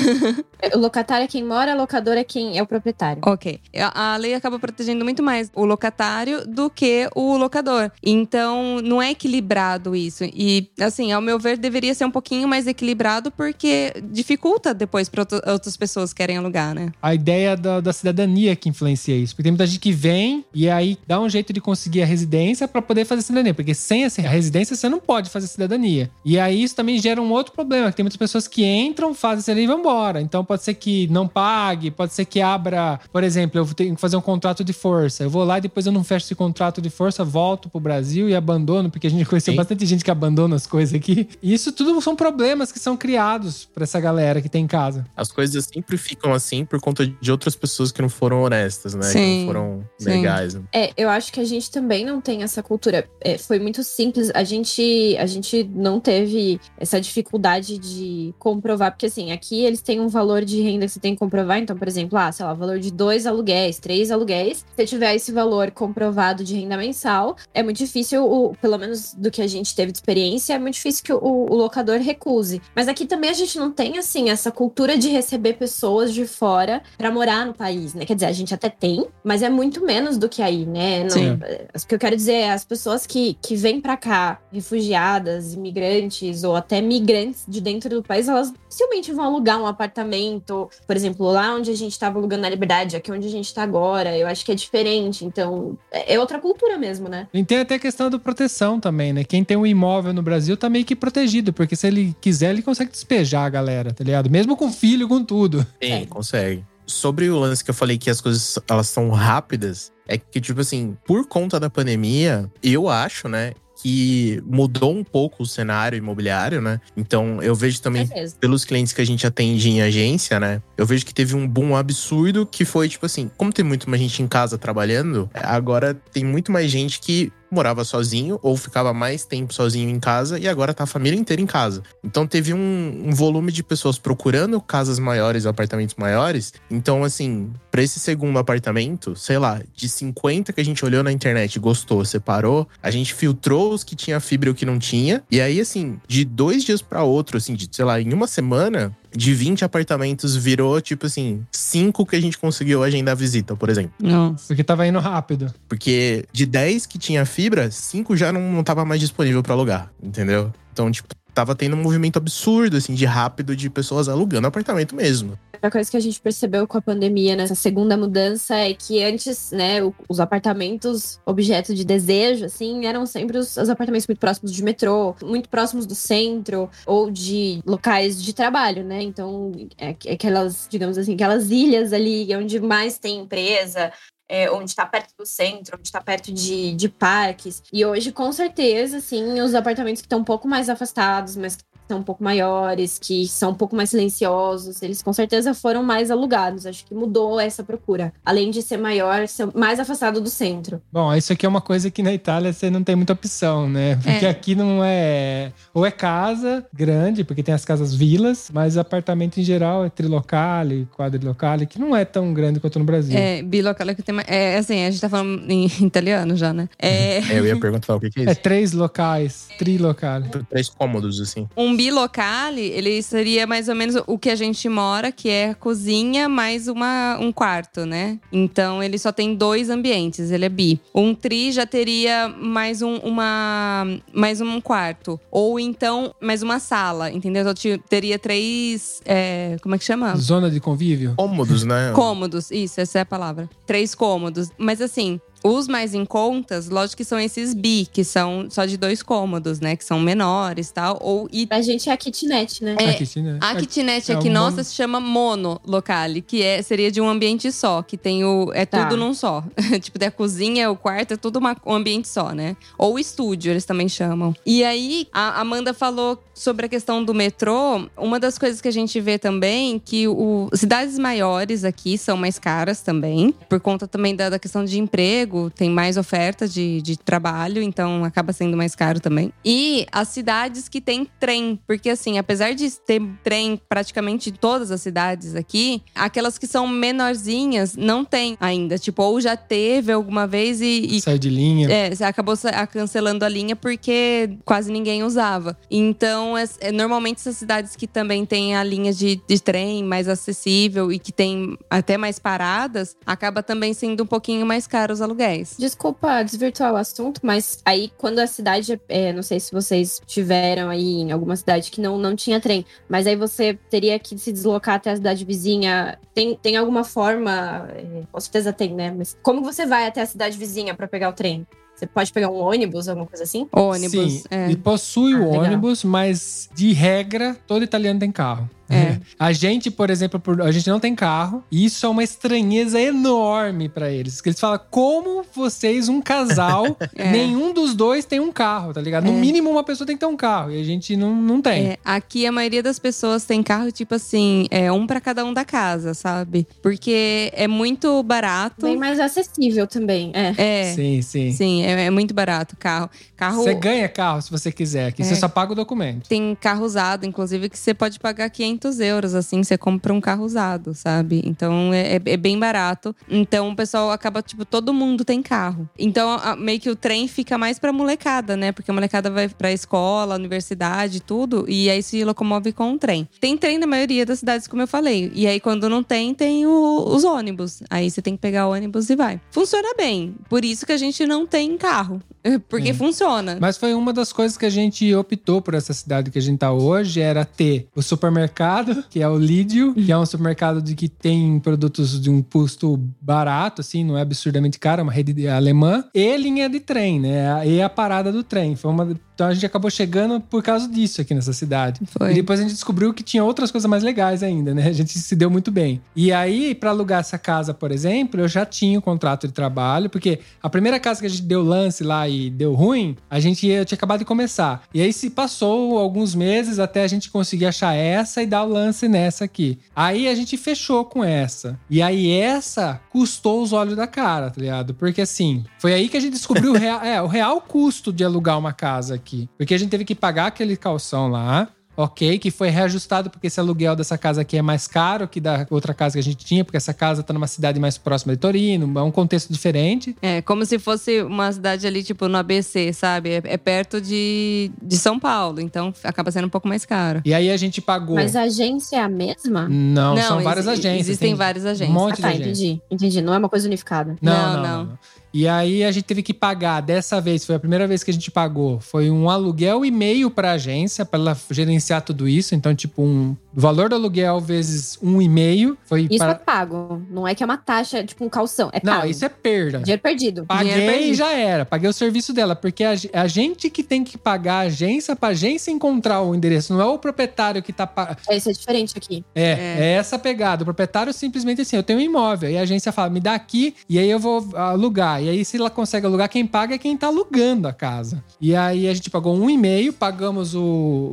C: [laughs]
A: O locatário é quem mora, o locador é quem é o proprietário.
C: Ok. A, a lei acaba protegendo muito mais o locatário do que o locador. Então, não é equilibrado isso. E, assim, ao meu ver, deveria ser um pouquinho mais equilibrado, porque dificulta depois para outras pessoas que querem alugar, né?
B: A ideia da, da cidadania que influencia isso. Porque tem muita gente que vem e aí dá um jeito de conseguir a residência pra poder fazer cidadania. Porque sem essa residência você não pode fazer cidadania. E aí isso também gera um outro problema. Que tem muitas pessoas que entram, fazem cidadania e vão embora. Então pode ser que não pague, pode ser que abra. Por exemplo, eu tenho que fazer um contrato de força. Eu vou lá e depois eu não fecho esse contrato de força, volto pro Brasil e abandono, porque a gente [laughs] conheceu
D: Sim.
B: bastante gente que abandona as coisas aqui. E isso tudo são problemas que são criados pra essa galera que tem em casa.
D: As coisas sempre ficam assim por conta de outras pessoas que não foram honestas, né? Que
C: Sim,
D: não foram
C: sim.
D: legais. né?
A: É, eu acho que a gente também não tem essa cultura. É, foi muito simples. A gente, a gente não teve essa dificuldade de comprovar, porque assim, aqui eles têm um valor de renda que você tem que comprovar. Então, por exemplo, ah, sei lá, valor de dois aluguéis, três aluguéis. Se você tiver esse valor comprovado de renda mensal, é muito difícil, o, pelo menos do que a gente teve de experiência, é muito difícil que o, o locador recuse. Mas aqui também a gente não tem, assim, essa cultura de receber pessoas de fora pra morar no país, né? Quer dizer, a gente até tem, mas é muito menos do que aí, né? Não-
B: Sim.
A: o que eu quero dizer é as pessoas que, que vêm pra cá, refugiadas, imigrantes ou até migrantes de dentro do país, elas dificilmente vão alugar um apartamento, por exemplo, lá onde a gente estava alugando na Liberdade, aqui onde a gente tá agora, eu acho que é diferente. Então, é é outra cultura mesmo, né?
B: E tem até a questão da proteção também, né? Quem tem um imóvel no Brasil tá meio que protegido, porque se ele quiser, ele consegue despejar a galera, tá ligado? Mesmo com filho, com tudo.
D: Sim,
A: É.
D: consegue. Sobre o lance que eu falei que as coisas elas são rápidas, é que, tipo assim, por conta da pandemia, eu acho, né, que mudou um pouco o cenário imobiliário, né? Então eu vejo também
A: Certeza.
D: pelos clientes que a gente atende em agência, né? Eu vejo que teve um boom absurdo que foi tipo assim, como tem muito mais gente em casa trabalhando, agora tem muito mais gente que morava sozinho ou ficava mais tempo sozinho em casa e agora tá a família inteira em casa. Então teve um, um volume de pessoas procurando casas maiores, apartamentos maiores. Então assim, pra esse segundo apartamento, sei lá, de 50 que a gente olhou na internet, gostou, separou, a gente filtrou os que tinha fibra e o que não tinha. E aí assim, de dois dias pra outro, assim, de, sei lá, em uma semana, de 20 apartamentos virou, tipo assim, cinco que a gente conseguiu agendar visita, por exemplo.
C: Nossa.
B: Porque tava indo rápido.
D: Porque de 10 que tinha fibra, cinco já não, não tava mais disponível pra alugar, entendeu? Então, tipo, tava tendo um movimento absurdo, assim, de rápido de pessoas alugando apartamento mesmo.
A: Outra coisa que a gente percebeu com a pandemia nessa segunda mudança é que antes, né, os apartamentos objeto de desejo, assim, eram sempre os, os apartamentos muito próximos de metrô, muito próximos do centro ou de locais de trabalho, né? Então, é, é aquelas, digamos assim, aquelas ilhas ali onde mais tem empresa, é, onde está perto do centro, onde está perto de, de parques. E hoje, com certeza, assim, os apartamentos que estão um pouco mais afastados, mas são um pouco maiores, que são um pouco mais silenciosos, eles com certeza foram mais alugados. Acho que mudou essa procura. Além de ser maior, ser mais afastado do centro.
B: Bom, isso aqui é uma coisa que na Itália você não tem muita opção, né? Porque
C: É.
B: aqui não é. Ou é casa grande, porque tem as casas vilas, mas apartamento em geral é trilocale, quadrilocale, que não é tão grande quanto no Brasil.
C: É, bilocale que tem mais. É, assim, a gente tá falando em [laughs] italiano já, né? É,
D: Eu ia perguntar o que, que é
B: É
D: isso.
B: três locais, trilocale.
D: Três cômodos, assim.
C: um bilocale, ele seria mais ou menos o que a gente mora, que é a cozinha mais uma, um quarto, né? Então ele só tem dois ambientes, ele é bi. Um tri já teria mais um, uma, mais um quarto. Ou então mais uma sala, entendeu? Então teria três. é, como é que chama?
B: Zona de convívio?
D: Cômodos, né?
C: Cômodos, isso, essa é a palavra. Três cômodos. Mas assim, os mais em contas, lógico que são esses bi, que são só de dois cômodos, né? Que são menores e tal. Ou e
A: Pra gente é a kitnet, né?
C: É,
B: A kitnet.
C: a kitnet
B: é
C: aqui
B: um
C: nossa se chama mono locale, que é, seria de um ambiente só, que tem o. É
A: Tá.
C: tudo num só. [laughs] tipo, da cozinha, o quarto, é tudo uma- um ambiente só, né? Ou estúdio, eles também chamam. E aí, a Amanda falou sobre a questão do metrô. Uma das coisas que a gente vê também, que o, cidades maiores aqui são mais caras também, por conta também da, da questão de emprego, tem mais oferta de, de trabalho, então acaba sendo mais caro também. E as cidades que têm trem, porque assim, apesar de ter trem praticamente em todas as cidades aqui, aquelas que são menorzinhas não tem ainda. Tipo, ou já teve alguma vez e, e
B: Sai de linha.
C: é, você acabou cancelando a linha porque quase ninguém usava. Então, es- é, normalmente essas cidades que também têm a linha de, de trem mais acessível e que tem até mais paradas, acaba também sendo um pouquinho mais caro os aluguéis.
A: Desculpa desvirtuar o assunto, mas aí quando a cidade, é, não sei se vocês tiveram aí em alguma cidade que não, não tinha trem, mas aí você teria que se deslocar até a cidade vizinha. Tem, tem alguma forma, é, com certeza tem, né? Mas como você vai até a cidade vizinha pra pegar o trem? Você pode pegar um ônibus, alguma coisa assim?
C: Ônibus.
B: Sim,
C: é.
B: e possui
A: Ah,
B: o
A: legal.
B: ônibus, mas de regra, todo italiano tem carro.
C: É.
B: A gente, por exemplo, por- a gente não tem carro, e isso é uma estranheza enorme pra eles. Porque eles falam, como vocês, um casal, [laughs]
C: É.
B: nenhum dos dois tem um carro, tá ligado? No
C: É.
B: mínimo, uma pessoa tem que ter um carro, e a gente não, não tem.
C: É, aqui a maioria das pessoas tem carro, tipo assim, é um pra cada um da casa, sabe? Porque é muito barato.
A: Bem mais acessível também, é.
C: É.
B: Sim, sim.
C: Sim, é, é muito barato carro. Carro
B: Você ganha carro se você quiser, aqui
C: É.
B: você só paga o documento.
C: tem carro usado, inclusive, que você pode pagar 500 euros, assim, você compra um carro usado, sabe? Então é, é- é bem barato. Então o pessoal acaba, tipo, todo mundo tem carro. Então a- meio que o trem fica mais pra molecada, né? Porque a molecada vai pra escola, universidade, tudo, e aí se locomove com o trem. Tem trem na maioria das cidades, como eu falei. E aí quando não tem, tem o- os ônibus. Aí você tem que pegar o ônibus e vai. Funciona bem. Por isso que a gente não tem carro. [laughs] Porque
B: É.
C: funciona.
B: Mas foi uma das coisas que a gente optou por essa cidade que a gente tá hoje, era ter o supermercado, [laughs] que é o Lídio, que é um supermercado de que tem produtos de um custo barato, assim, não é absurdamente caro, é uma rede alemã, e linha de trem, né? E a parada do trem. Foi uma... Então a gente acabou chegando por causa disso aqui nessa cidade.
C: Foi.
B: E depois a gente descobriu que tinha outras coisas mais legais ainda, né? A gente se deu muito bem. E aí, pra alugar essa casa, por exemplo, eu já tinha o contrato de trabalho, porque a primeira casa que a gente deu lance lá e deu ruim, a gente tinha acabado de começar. E aí se passou alguns meses até a gente conseguir achar essa e dar o lance nessa aqui. Aí a gente fechou com essa. E aí essa custou os olhos da cara, tá ligado? Porque assim, foi aí que a gente descobriu o real, [laughs] é, o real custo de alugar uma casa aqui. Porque a gente teve que pagar aquele calção lá. Ok, que foi reajustado porque esse aluguel dessa casa aqui é mais caro que da outra casa que a gente tinha, porque essa casa tá numa cidade mais próxima de Torino, é um contexto diferente.
C: É, como se fosse uma cidade ali, tipo, no ABC, sabe? É, é perto de, de São Paulo, então acaba sendo um pouco mais caro.
B: E aí a gente pagou.
A: Mas a agência é a mesma?
B: Não,
C: Não,
B: são várias agências.
C: existem
B: tem
C: várias
B: Um
C: agências.
B: monte
A: Ah, tá,
B: de
A: entendi. Entendi. Não é uma coisa unificada.
B: Não
C: Não,
B: não,
C: não.
B: não. E aí a gente teve que pagar, dessa vez, foi a primeira vez que a gente pagou, foi um aluguel e meio pra agência, pra ela gerenciar tudo isso. Então, tipo, um valor do aluguel vezes um e meio foi
A: Isso
B: para...
A: é pago. Não é que é uma taxa, tipo um calção. É
B: Não,
A: pago.
B: isso é perda.
A: Dinheiro perdido.
B: Paguei
C: Dinheiro
B: e
C: perdido.
B: já era. Paguei o serviço dela. Porque a, a gente que tem que pagar a agência pra agência encontrar o endereço. Não é o proprietário que tá. pa-
A: É, Isso é diferente aqui.
B: É,
C: É.
B: é, essa a pegada. O proprietário simplesmente assim: eu tenho um imóvel. E a agência fala, me dá aqui e aí eu vou alugar. Alugar. E aí, se ela consegue alugar, quem paga é quem tá alugando a casa. E aí a gente pagou um e meio, pagamos o,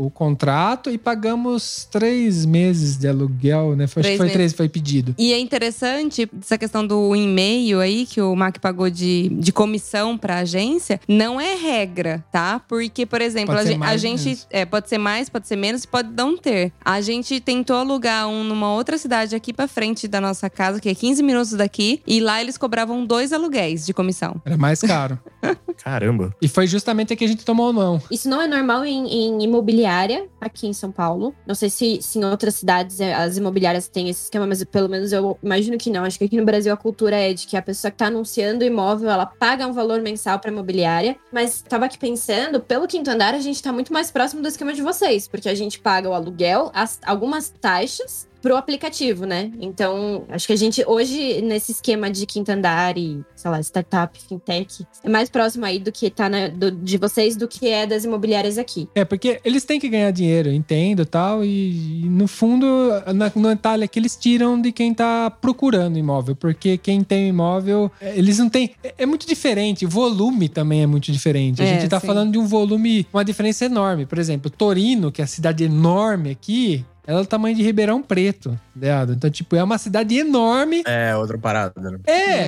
B: o contrato e pagamos três meses de aluguel, né? Foi, acho
C: Três
B: que foi
C: meses.
B: três, foi pedido.
C: E é interessante essa questão do e-mail aí, que o Mac pagou de, de comissão pra agência, não é regra, tá? Porque, por exemplo,
B: Pode
C: a,
B: ser
C: gen- a gente. É, pode ser mais, pode ser menos, pode não ter. A gente tentou alugar um numa outra cidade aqui pra frente da nossa casa, que é 15 minutos daqui, e lá eles cobravam dois aluguéis de comissão.
B: Era mais caro. [laughs]
D: Caramba.
B: e foi justamente a que a gente tomou não.
A: Isso não é normal em, em imobiliária aqui em São Paulo. Não sei se, se em outras cidades é, as imobiliárias têm esse esquema, mas pelo menos eu imagino que não. Acho que aqui no Brasil a cultura é de que a pessoa que tá anunciando o imóvel, ela paga um valor mensal pra imobiliária. Mas tava aqui pensando, pelo quinto andar, a gente tá muito mais próximo do esquema de vocês, porque a gente paga o aluguel, as- algumas taxas pro aplicativo, né? Então, acho que a gente hoje, nesse esquema de quinto andar e, sei lá, startup, fintech, é mais próximo aí do que tá na- do- de vocês do que é das imobiliárias aqui.
B: É, porque eles têm que ganhar dinheiro, entendo e tal. E, e no fundo, na, no detalhe é que eles tiram de quem tá procurando imóvel. Porque quem tem imóvel, é, eles não têm. É, é muito diferente. O volume também é muito diferente. A
C: É,
B: gente tá
C: sim.
B: falando de um volume, uma diferença enorme. Por exemplo, Torino, que é a cidade enorme aqui. Ela é do tamanho de Ribeirão Preto, ligado? Então, tipo, é uma cidade enorme.
D: É, outra parada, né?
B: É,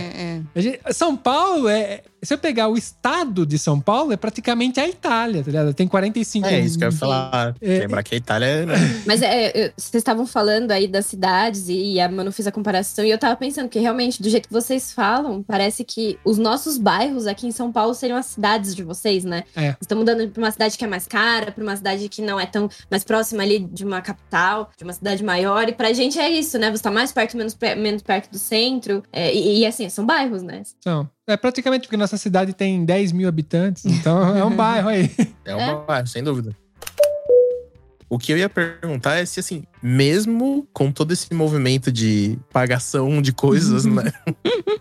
C: é.
B: gente- São Paulo é. Se eu pegar o estado de São Paulo, é praticamente a Itália, tá ligado? Tem 45
D: É isso que eu ia falar.
B: É.
D: Lembrar que a Itália é. né?
A: Mas é, eu- vocês estavam falando aí das cidades e a Manu fez a comparação e eu tava pensando que realmente, do jeito que vocês falam, parece que os nossos bairros aqui em São Paulo seriam as cidades de vocês, né?
B: É.
A: Vocês estão mudando pra uma cidade que é mais cara, pra uma cidade que não é tão mais próxima ali de uma capital, de uma cidade maior. E pra gente é isso, né? Você tá mais perto, menos, menos perto do centro. É, e, e, assim, são bairros, né?
B: São. É praticamente porque nossa cidade tem 10 mil habitantes, então é um [laughs] bairro aí.
D: É uma bairro, sem dúvida. O que eu ia perguntar é se, assim, mesmo com todo esse movimento de pagação de coisas, [laughs] né?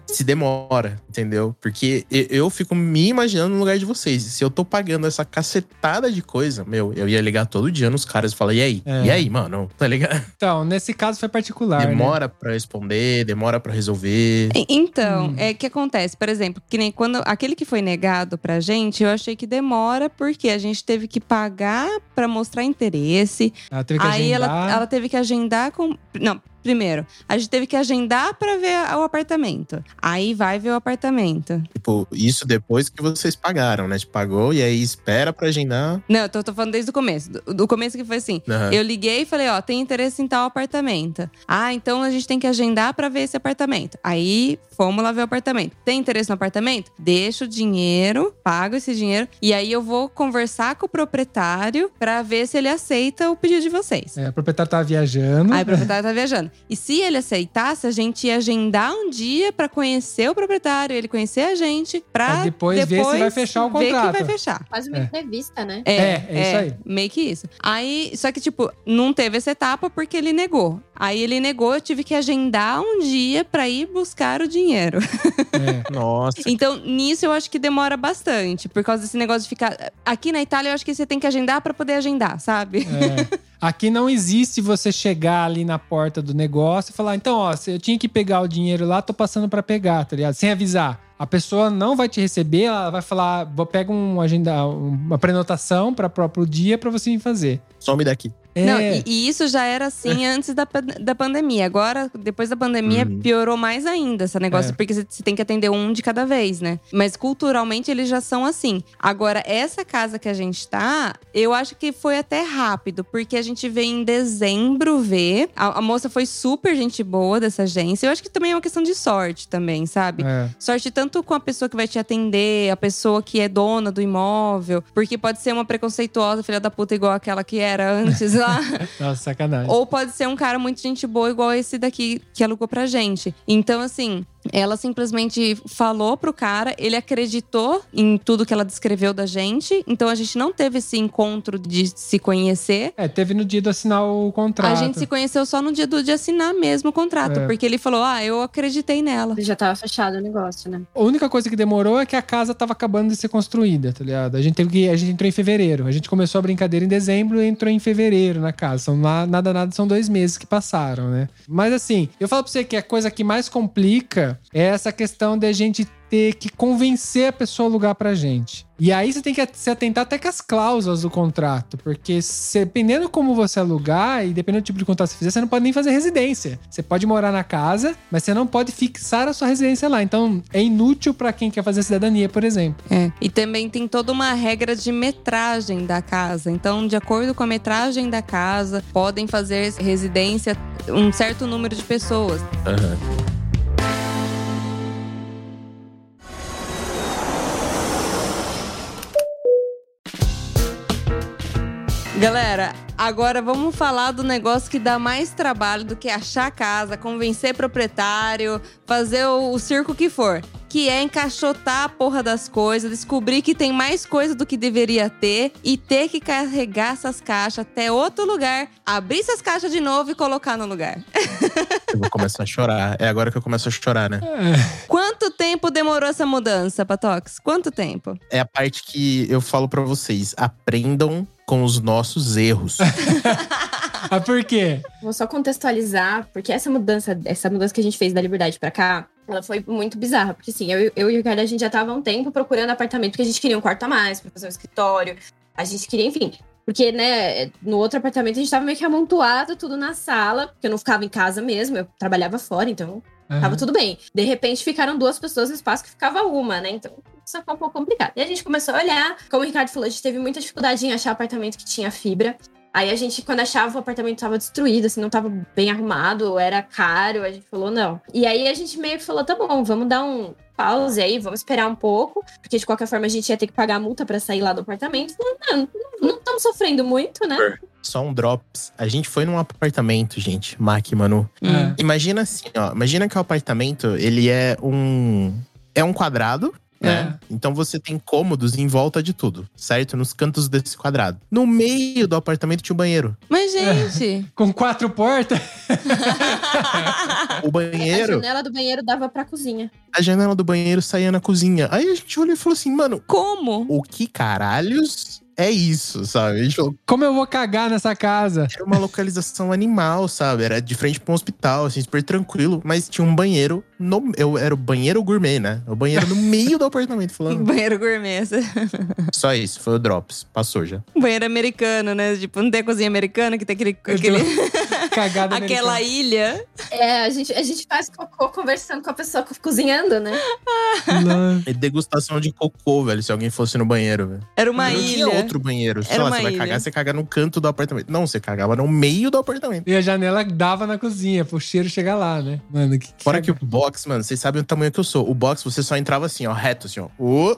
D: se demora, entendeu? Porque eu fico me imaginando no lugar de vocês. Se eu tô pagando essa cacetada de coisa, meu, eu ia ligar todo dia nos caras e falar: e aí?
B: É.
D: E aí, mano? Tá ligado?
B: Então, nesse caso foi particular. né?
D: Demora pra responder, demora pra resolver.
C: Então,
B: Hum.
C: é que acontece, por exemplo, que nem quando aquele que foi negado pra gente, eu achei que demora porque a gente teve que pagar pra mostrar interesse.
B: Ela teve que
C: Aí
B: agendar.
C: ela, ela teve que agendar com. Não, primeiro, a gente teve que agendar pra ver o apartamento. Aí vai ver o apartamento.
D: Tipo, isso depois que vocês pagaram, né? Tipo, pagou e aí espera pra agendar.
C: Não, eu tô, tô falando desde o começo. Do, do começo que foi assim.
D: Aham.
C: Eu liguei e falei, ó, tem interesse em tal apartamento. Ah, então a gente tem que agendar pra ver esse apartamento. Aí fomos lá ver o apartamento. Tem interesse no apartamento? Deixa o dinheiro, pago esse dinheiro e aí eu vou conversar com o proprietário pra ver se ele aceita o pedido de vocês.
B: É, o proprietário tava viajando.
C: Aí o proprietário tá viajando. E se ele aceitasse, a gente ia agendar um dia pra conhecer o proprietário, ele conhecer a gente, pra
B: Pra depois ver se vai fechar o
C: ver que
B: contrato.
C: vai fechar.
A: Quase uma
B: É.
A: entrevista, né?
C: É,
B: É, é isso aí.
C: Meio que isso. Aí, só que, tipo, não teve essa etapa porque ele negou. Aí ele negou, eu tive que agendar um dia pra ir buscar o dinheiro.
B: É. [laughs]
D: Nossa.
C: Então, nisso eu acho que demora bastante, por causa desse negócio de ficar. Aqui na Itália, eu acho que você tem que agendar pra poder agendar, sabe?
B: É. Aqui não existe você chegar ali na porta do negócio e falar, então, ó, eu tinha que pegar o dinheiro lá, tô passando pra pegar, tá ligado? Sem avisar. A pessoa não vai te receber, ela vai falar, vou pegar um agenda, uma prenotação para próprio dia pra você vir fazer.
D: Some daqui.
B: É,
C: Não, e, e isso já era assim antes da, da pandemia. Agora, depois da pandemia,
D: Uhum.
C: piorou mais ainda esse negócio,
B: É.
C: porque você você tem que atender um de cada vez, né? Mas culturalmente eles já são assim. Agora, essa casa que a gente tá, eu acho que foi até rápido, porque a gente veio em dezembro ver. A, a moça foi super gente boa dessa agência. Eu acho que também é uma questão de sorte também, sabe?
B: é.
C: Sorte tanto com a pessoa que vai te atender, a pessoa que é dona do imóvel, porque pode ser uma preconceituosa filha da puta igual aquela que era antes [laughs] lá. [laughs]
B: Nossa, sacanagem.
C: Ou pode ser um cara muito gente boa, igual esse daqui que alugou pra gente. Então, assim, ela simplesmente falou pro cara, ele acreditou em tudo que ela descreveu da gente. Então a gente não teve esse encontro de se conhecer.
B: É, teve no dia de assinar o contrato.
C: A gente se conheceu só no dia do, de assinar mesmo o contrato.
B: É.
C: Porque ele falou: Ah, eu acreditei nela.
A: Já tava fechado o negócio, né?
B: A única coisa que demorou é que a casa tava acabando de ser construída, tá ligado? A gente teve que. A gente entrou em fevereiro. A gente começou a brincadeira em dezembro e entrou em fevereiro na casa. São lá, nada, nada, são dois meses que passaram, né? Mas assim, eu falo pra você que a coisa que mais complica é essa questão de a gente ter que convencer a pessoa a alugar pra gente. E aí você tem que se atentar até com as cláusulas do contrato, porque se, dependendo como você alugar e dependendo do tipo de contrato que você fizer, você não pode nem fazer residência. Você pode morar na casa, mas você não pode fixar a sua residência lá. Então é inútil pra quem quer fazer cidadania, por exemplo.
C: É. E também tem toda uma regra de metragem da casa. Então, de acordo com a metragem da casa, podem fazer residência um certo número de pessoas.
D: Aham.
C: Galera, agora vamos falar do negócio que dá mais trabalho do que achar casa, convencer proprietário, fazer o, o circo que for. Que é encaixotar a porra das coisas, descobrir que tem mais coisa do que deveria ter e ter que carregar essas caixas até outro lugar, abrir essas caixas de novo e colocar no lugar. [laughs]
D: Eu vou começar a chorar. É agora que eu começo a chorar, né?
C: Quanto tempo demorou essa mudança, Patox? Quanto tempo?
D: É a parte que eu falo pra vocês. Aprendam com os nossos erros. [laughs]
B: Ah, por quê?
A: Vou só contextualizar, porque essa mudança, essa mudança que a gente fez da Liberdade pra cá, ela foi muito bizarra. Porque assim, eu, eu e o Ricardo, a gente já tava há um tempo procurando apartamento, porque a gente queria um quarto a mais pra fazer um escritório. A gente queria, enfim. Porque, né, no outro apartamento a gente tava meio que amontoado tudo na sala, porque eu não ficava em casa mesmo, eu trabalhava fora, então Tava
B: Aham.
A: tudo bem. De repente ficaram duas pessoas no espaço que ficava uma, né? Então isso foi um pouco complicado. E a gente começou a olhar. Como o Ricardo falou, a gente teve muita dificuldade em achar apartamento que tinha fibra. Aí a gente, quando achava, o apartamento tava destruído, assim, não tava bem arrumado, era caro. A gente falou, não. E aí a gente meio que falou, tá bom, vamos dar um pause aí, vamos esperar um pouco. Porque de qualquer forma a gente ia ter que pagar a multa pra sair lá do apartamento. Não, não estamos sofrendo muito, né?
D: Só um drops. A gente foi num apartamento, gente. Mac, Manu.
B: É.
D: Imagina assim, ó. Imagina que o apartamento, ele é um... É um quadrado, né? Então você tem cômodos em volta de tudo, certo? Nos cantos desse quadrado. No meio do apartamento tinha um banheiro.
C: Mas, gente. [laughs]
B: Com quatro portas?
D: O
A: A
D: banheiro,
A: janela do banheiro dava pra cozinha.
D: a janela do banheiro saía na cozinha. Aí a gente olhou e falou assim, mano,
C: Como?
D: o que caralhos é isso, sabe? A gente falou,
B: Como eu vou cagar nessa casa?
D: era uma localização animal, sabe? Era de frente pra um hospital, assim, super tranquilo. Mas tinha um banheiro, no, eu, era o banheiro gourmet, né? O banheiro no [laughs] meio do apartamento, falando.
C: Banheiro gourmet.
D: Só isso, foi o drops. Passou já.
C: Banheiro americano, né? Tipo, não tem cozinha americana que tem aquele. aquele
B: Cagada
C: aquela
B: americana.
C: ilha.
A: É, a gente, a gente faz cocô conversando com a pessoa co- cozinhando, né?
B: Não.
D: E degustação de cocô, velho, se alguém fosse no banheiro, velho.
C: Era uma
D: não
C: ilha.
D: tinha outro banheiro. Sei
C: Era
D: lá,
C: uma
D: você vai
C: ilha.
D: cagar, você caga no canto do apartamento. Não, você cagava no meio do apartamento.
B: E a janela dava na cozinha, pro cheiro chegar lá, né? Mano, que
D: Fora que o box, mano, vocês sabem o tamanho que eu sou. O box, você só entrava assim, ó, reto, assim, ó. Ô,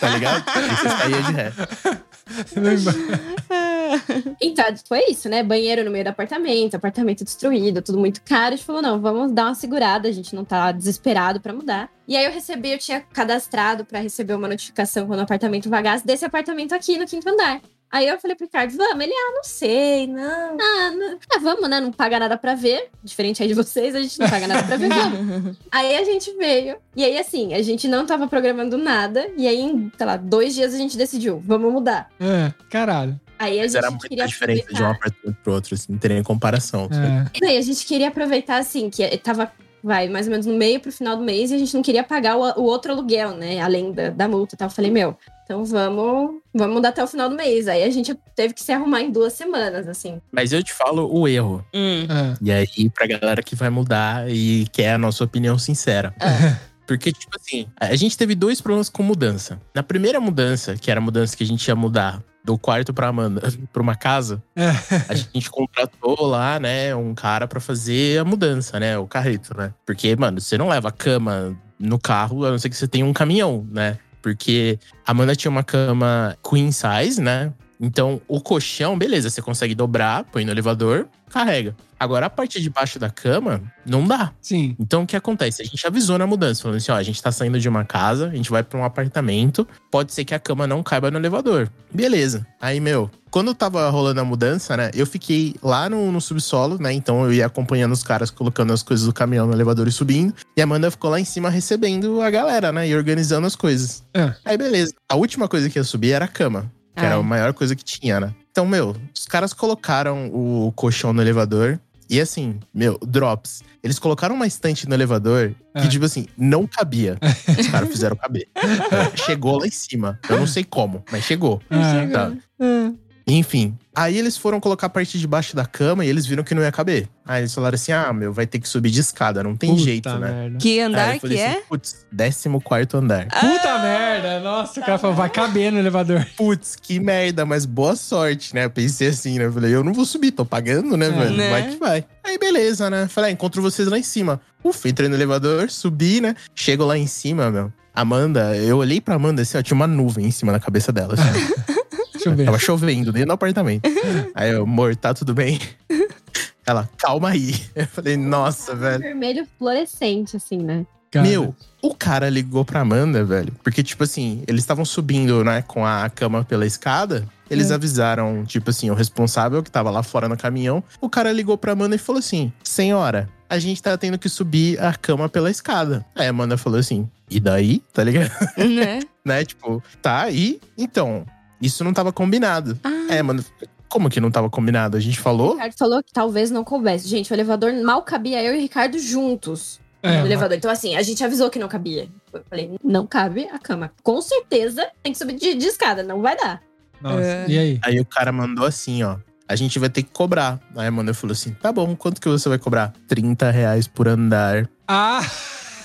D: tá ligado? Aí você saía de ré. [laughs] [laughs]
A: Então, foi isso, né? Banheiro no meio do apartamento, apartamento destruído, tudo muito caro. A gente falou, não, vamos dar uma segurada, a gente não tá desesperado pra mudar. E aí eu recebi, eu tinha cadastrado pra receber uma notificação quando o apartamento vagasse desse apartamento aqui no quinto andar. Aí eu falei pro Ricardo, vamos? Ele, ah, não sei, não. Ah, não. Ah, vamos, né? Não paga nada pra ver. Diferente aí de vocês, a gente não paga nada pra ver, vamos. [laughs] Aí a gente veio. E aí, assim, a gente não tava programando nada. E aí, em, sei lá, dois dias a gente decidiu, vamos mudar.
B: É, caralho.
A: Aí a
D: Mas
A: gente
D: era muita
A: queria
D: diferença de um
A: aproveitar.
D: apartamento pro outro, assim, não teria nem comparação.
B: É.
A: E a gente queria aproveitar, assim, que tava, vai, mais ou menos no meio pro final do mês e a gente não queria pagar o, o outro aluguel, né? Além da, da multa e tal. Eu falei, meu, então vamos, vamos mudar até o final do mês. Aí a gente teve que se arrumar em duas semanas, assim.
D: Mas eu te falo o erro.
C: Hum.
B: É.
D: E aí, pra galera que vai mudar e quer a nossa opinião sincera. [laughs] Porque, tipo assim, a gente teve dois problemas com mudança. Na primeira mudança, que era a mudança que a gente ia mudar do quarto pra Amanda [laughs] pra uma casa,
B: É.
D: a gente contratou lá, né, um cara pra fazer a mudança, né, o carreto, né? Porque, mano, você não leva cama no carro, a não ser que você tenha um caminhão, né? Porque a Amanda tinha uma cama queen size, né? Então, o colchão, beleza, você consegue dobrar, põe no elevador, carrega. Agora, a parte de baixo da cama, não dá.
B: Sim.
D: Então, o que acontece? A gente avisou na mudança, falando assim: ó, a gente tá saindo de uma casa, a gente vai pra um apartamento, pode ser que a cama não caiba no elevador. Beleza. Aí, meu, quando tava rolando a mudança, né, eu fiquei lá no, no subsolo, né, então eu ia acompanhando os caras colocando as coisas do caminhão no elevador e subindo, e a Amanda ficou lá em cima recebendo a galera, né, e organizando as coisas.
B: É.
D: Aí, beleza. A última coisa que ia subir era a cama, que era
C: Ai.
D: a maior coisa que tinha, né. Então, meu, os caras colocaram o colchão no elevador, E assim, meu, drops. Eles colocaram uma estante no elevador que,
B: É.
D: tipo assim, não cabia. Os caras fizeram caber. [laughs] chegou lá em cima. Eu não sei como, mas chegou.
B: Ah,
D: Tá.
C: Ah.
D: Enfim. Aí eles foram colocar a parte de baixo da cama e eles viram que não ia caber. Aí eles falaram assim: ah, meu, vai ter que subir de escada, não tem
B: puta
D: jeito, né?
B: merda.
C: Que
D: Aí
C: andar que
D: falei
C: é?
D: assim, Putz, 14 andar.
B: Puta merda! Nossa, o cara falou, vai caber no elevador.
D: Putz, que merda, mas boa sorte, né? Eu pensei assim, né? Eu falei, eu não vou subir, tô pagando, né,
B: É.
D: velho?
C: Né?
D: Vai que vai. Aí beleza, né? Falei, ah, encontro vocês lá em cima. Ufa, entrei no elevador, subi, né? Chego lá em cima, meu. Amanda, eu olhei pra Amanda assim, ó, tinha uma nuvem em cima da cabeça dela. Assim, [laughs]
B: Deixa eu ver.
D: Tava chovendo dentro do apartamento. [laughs] Aí eu, amor, tá tudo bem? [laughs] Ela, calma aí. Eu falei, nossa, velho.
A: Vermelho fluorescente, assim, né?
B: Cara.
D: Meu, o cara ligou pra Amanda, velho. Porque, tipo assim, eles estavam subindo, né, com a cama pela escada. Eles
B: É.
D: avisaram, tipo assim, o responsável que tava lá fora no caminhão. O cara ligou pra Amanda e falou assim: Senhora, a gente tá tendo que subir a cama pela escada. Aí a Amanda falou assim: E daí? Tá ligado?
C: né? [laughs]
D: né? Tipo, tá aí. Então, isso não tava combinado.
C: Ah,
D: É, mano. Como que não tava combinado? A gente
A: O
D: falou?
A: Ricardo falou que talvez não coubesse. Gente, o elevador mal cabia eu e o Ricardo juntos
B: É,
A: no elevador. Então, assim, a gente avisou que não cabia. Eu falei, não cabe a cama. Com certeza tem que subir de, de escada, não vai dar.
B: Nossa,
C: É.
B: e aí?
D: Aí o cara mandou assim, ó. A gente vai ter que cobrar. Aí a Amanda falou assim: tá bom, quanto que você vai cobrar? 30 reais por andar.
B: Ah!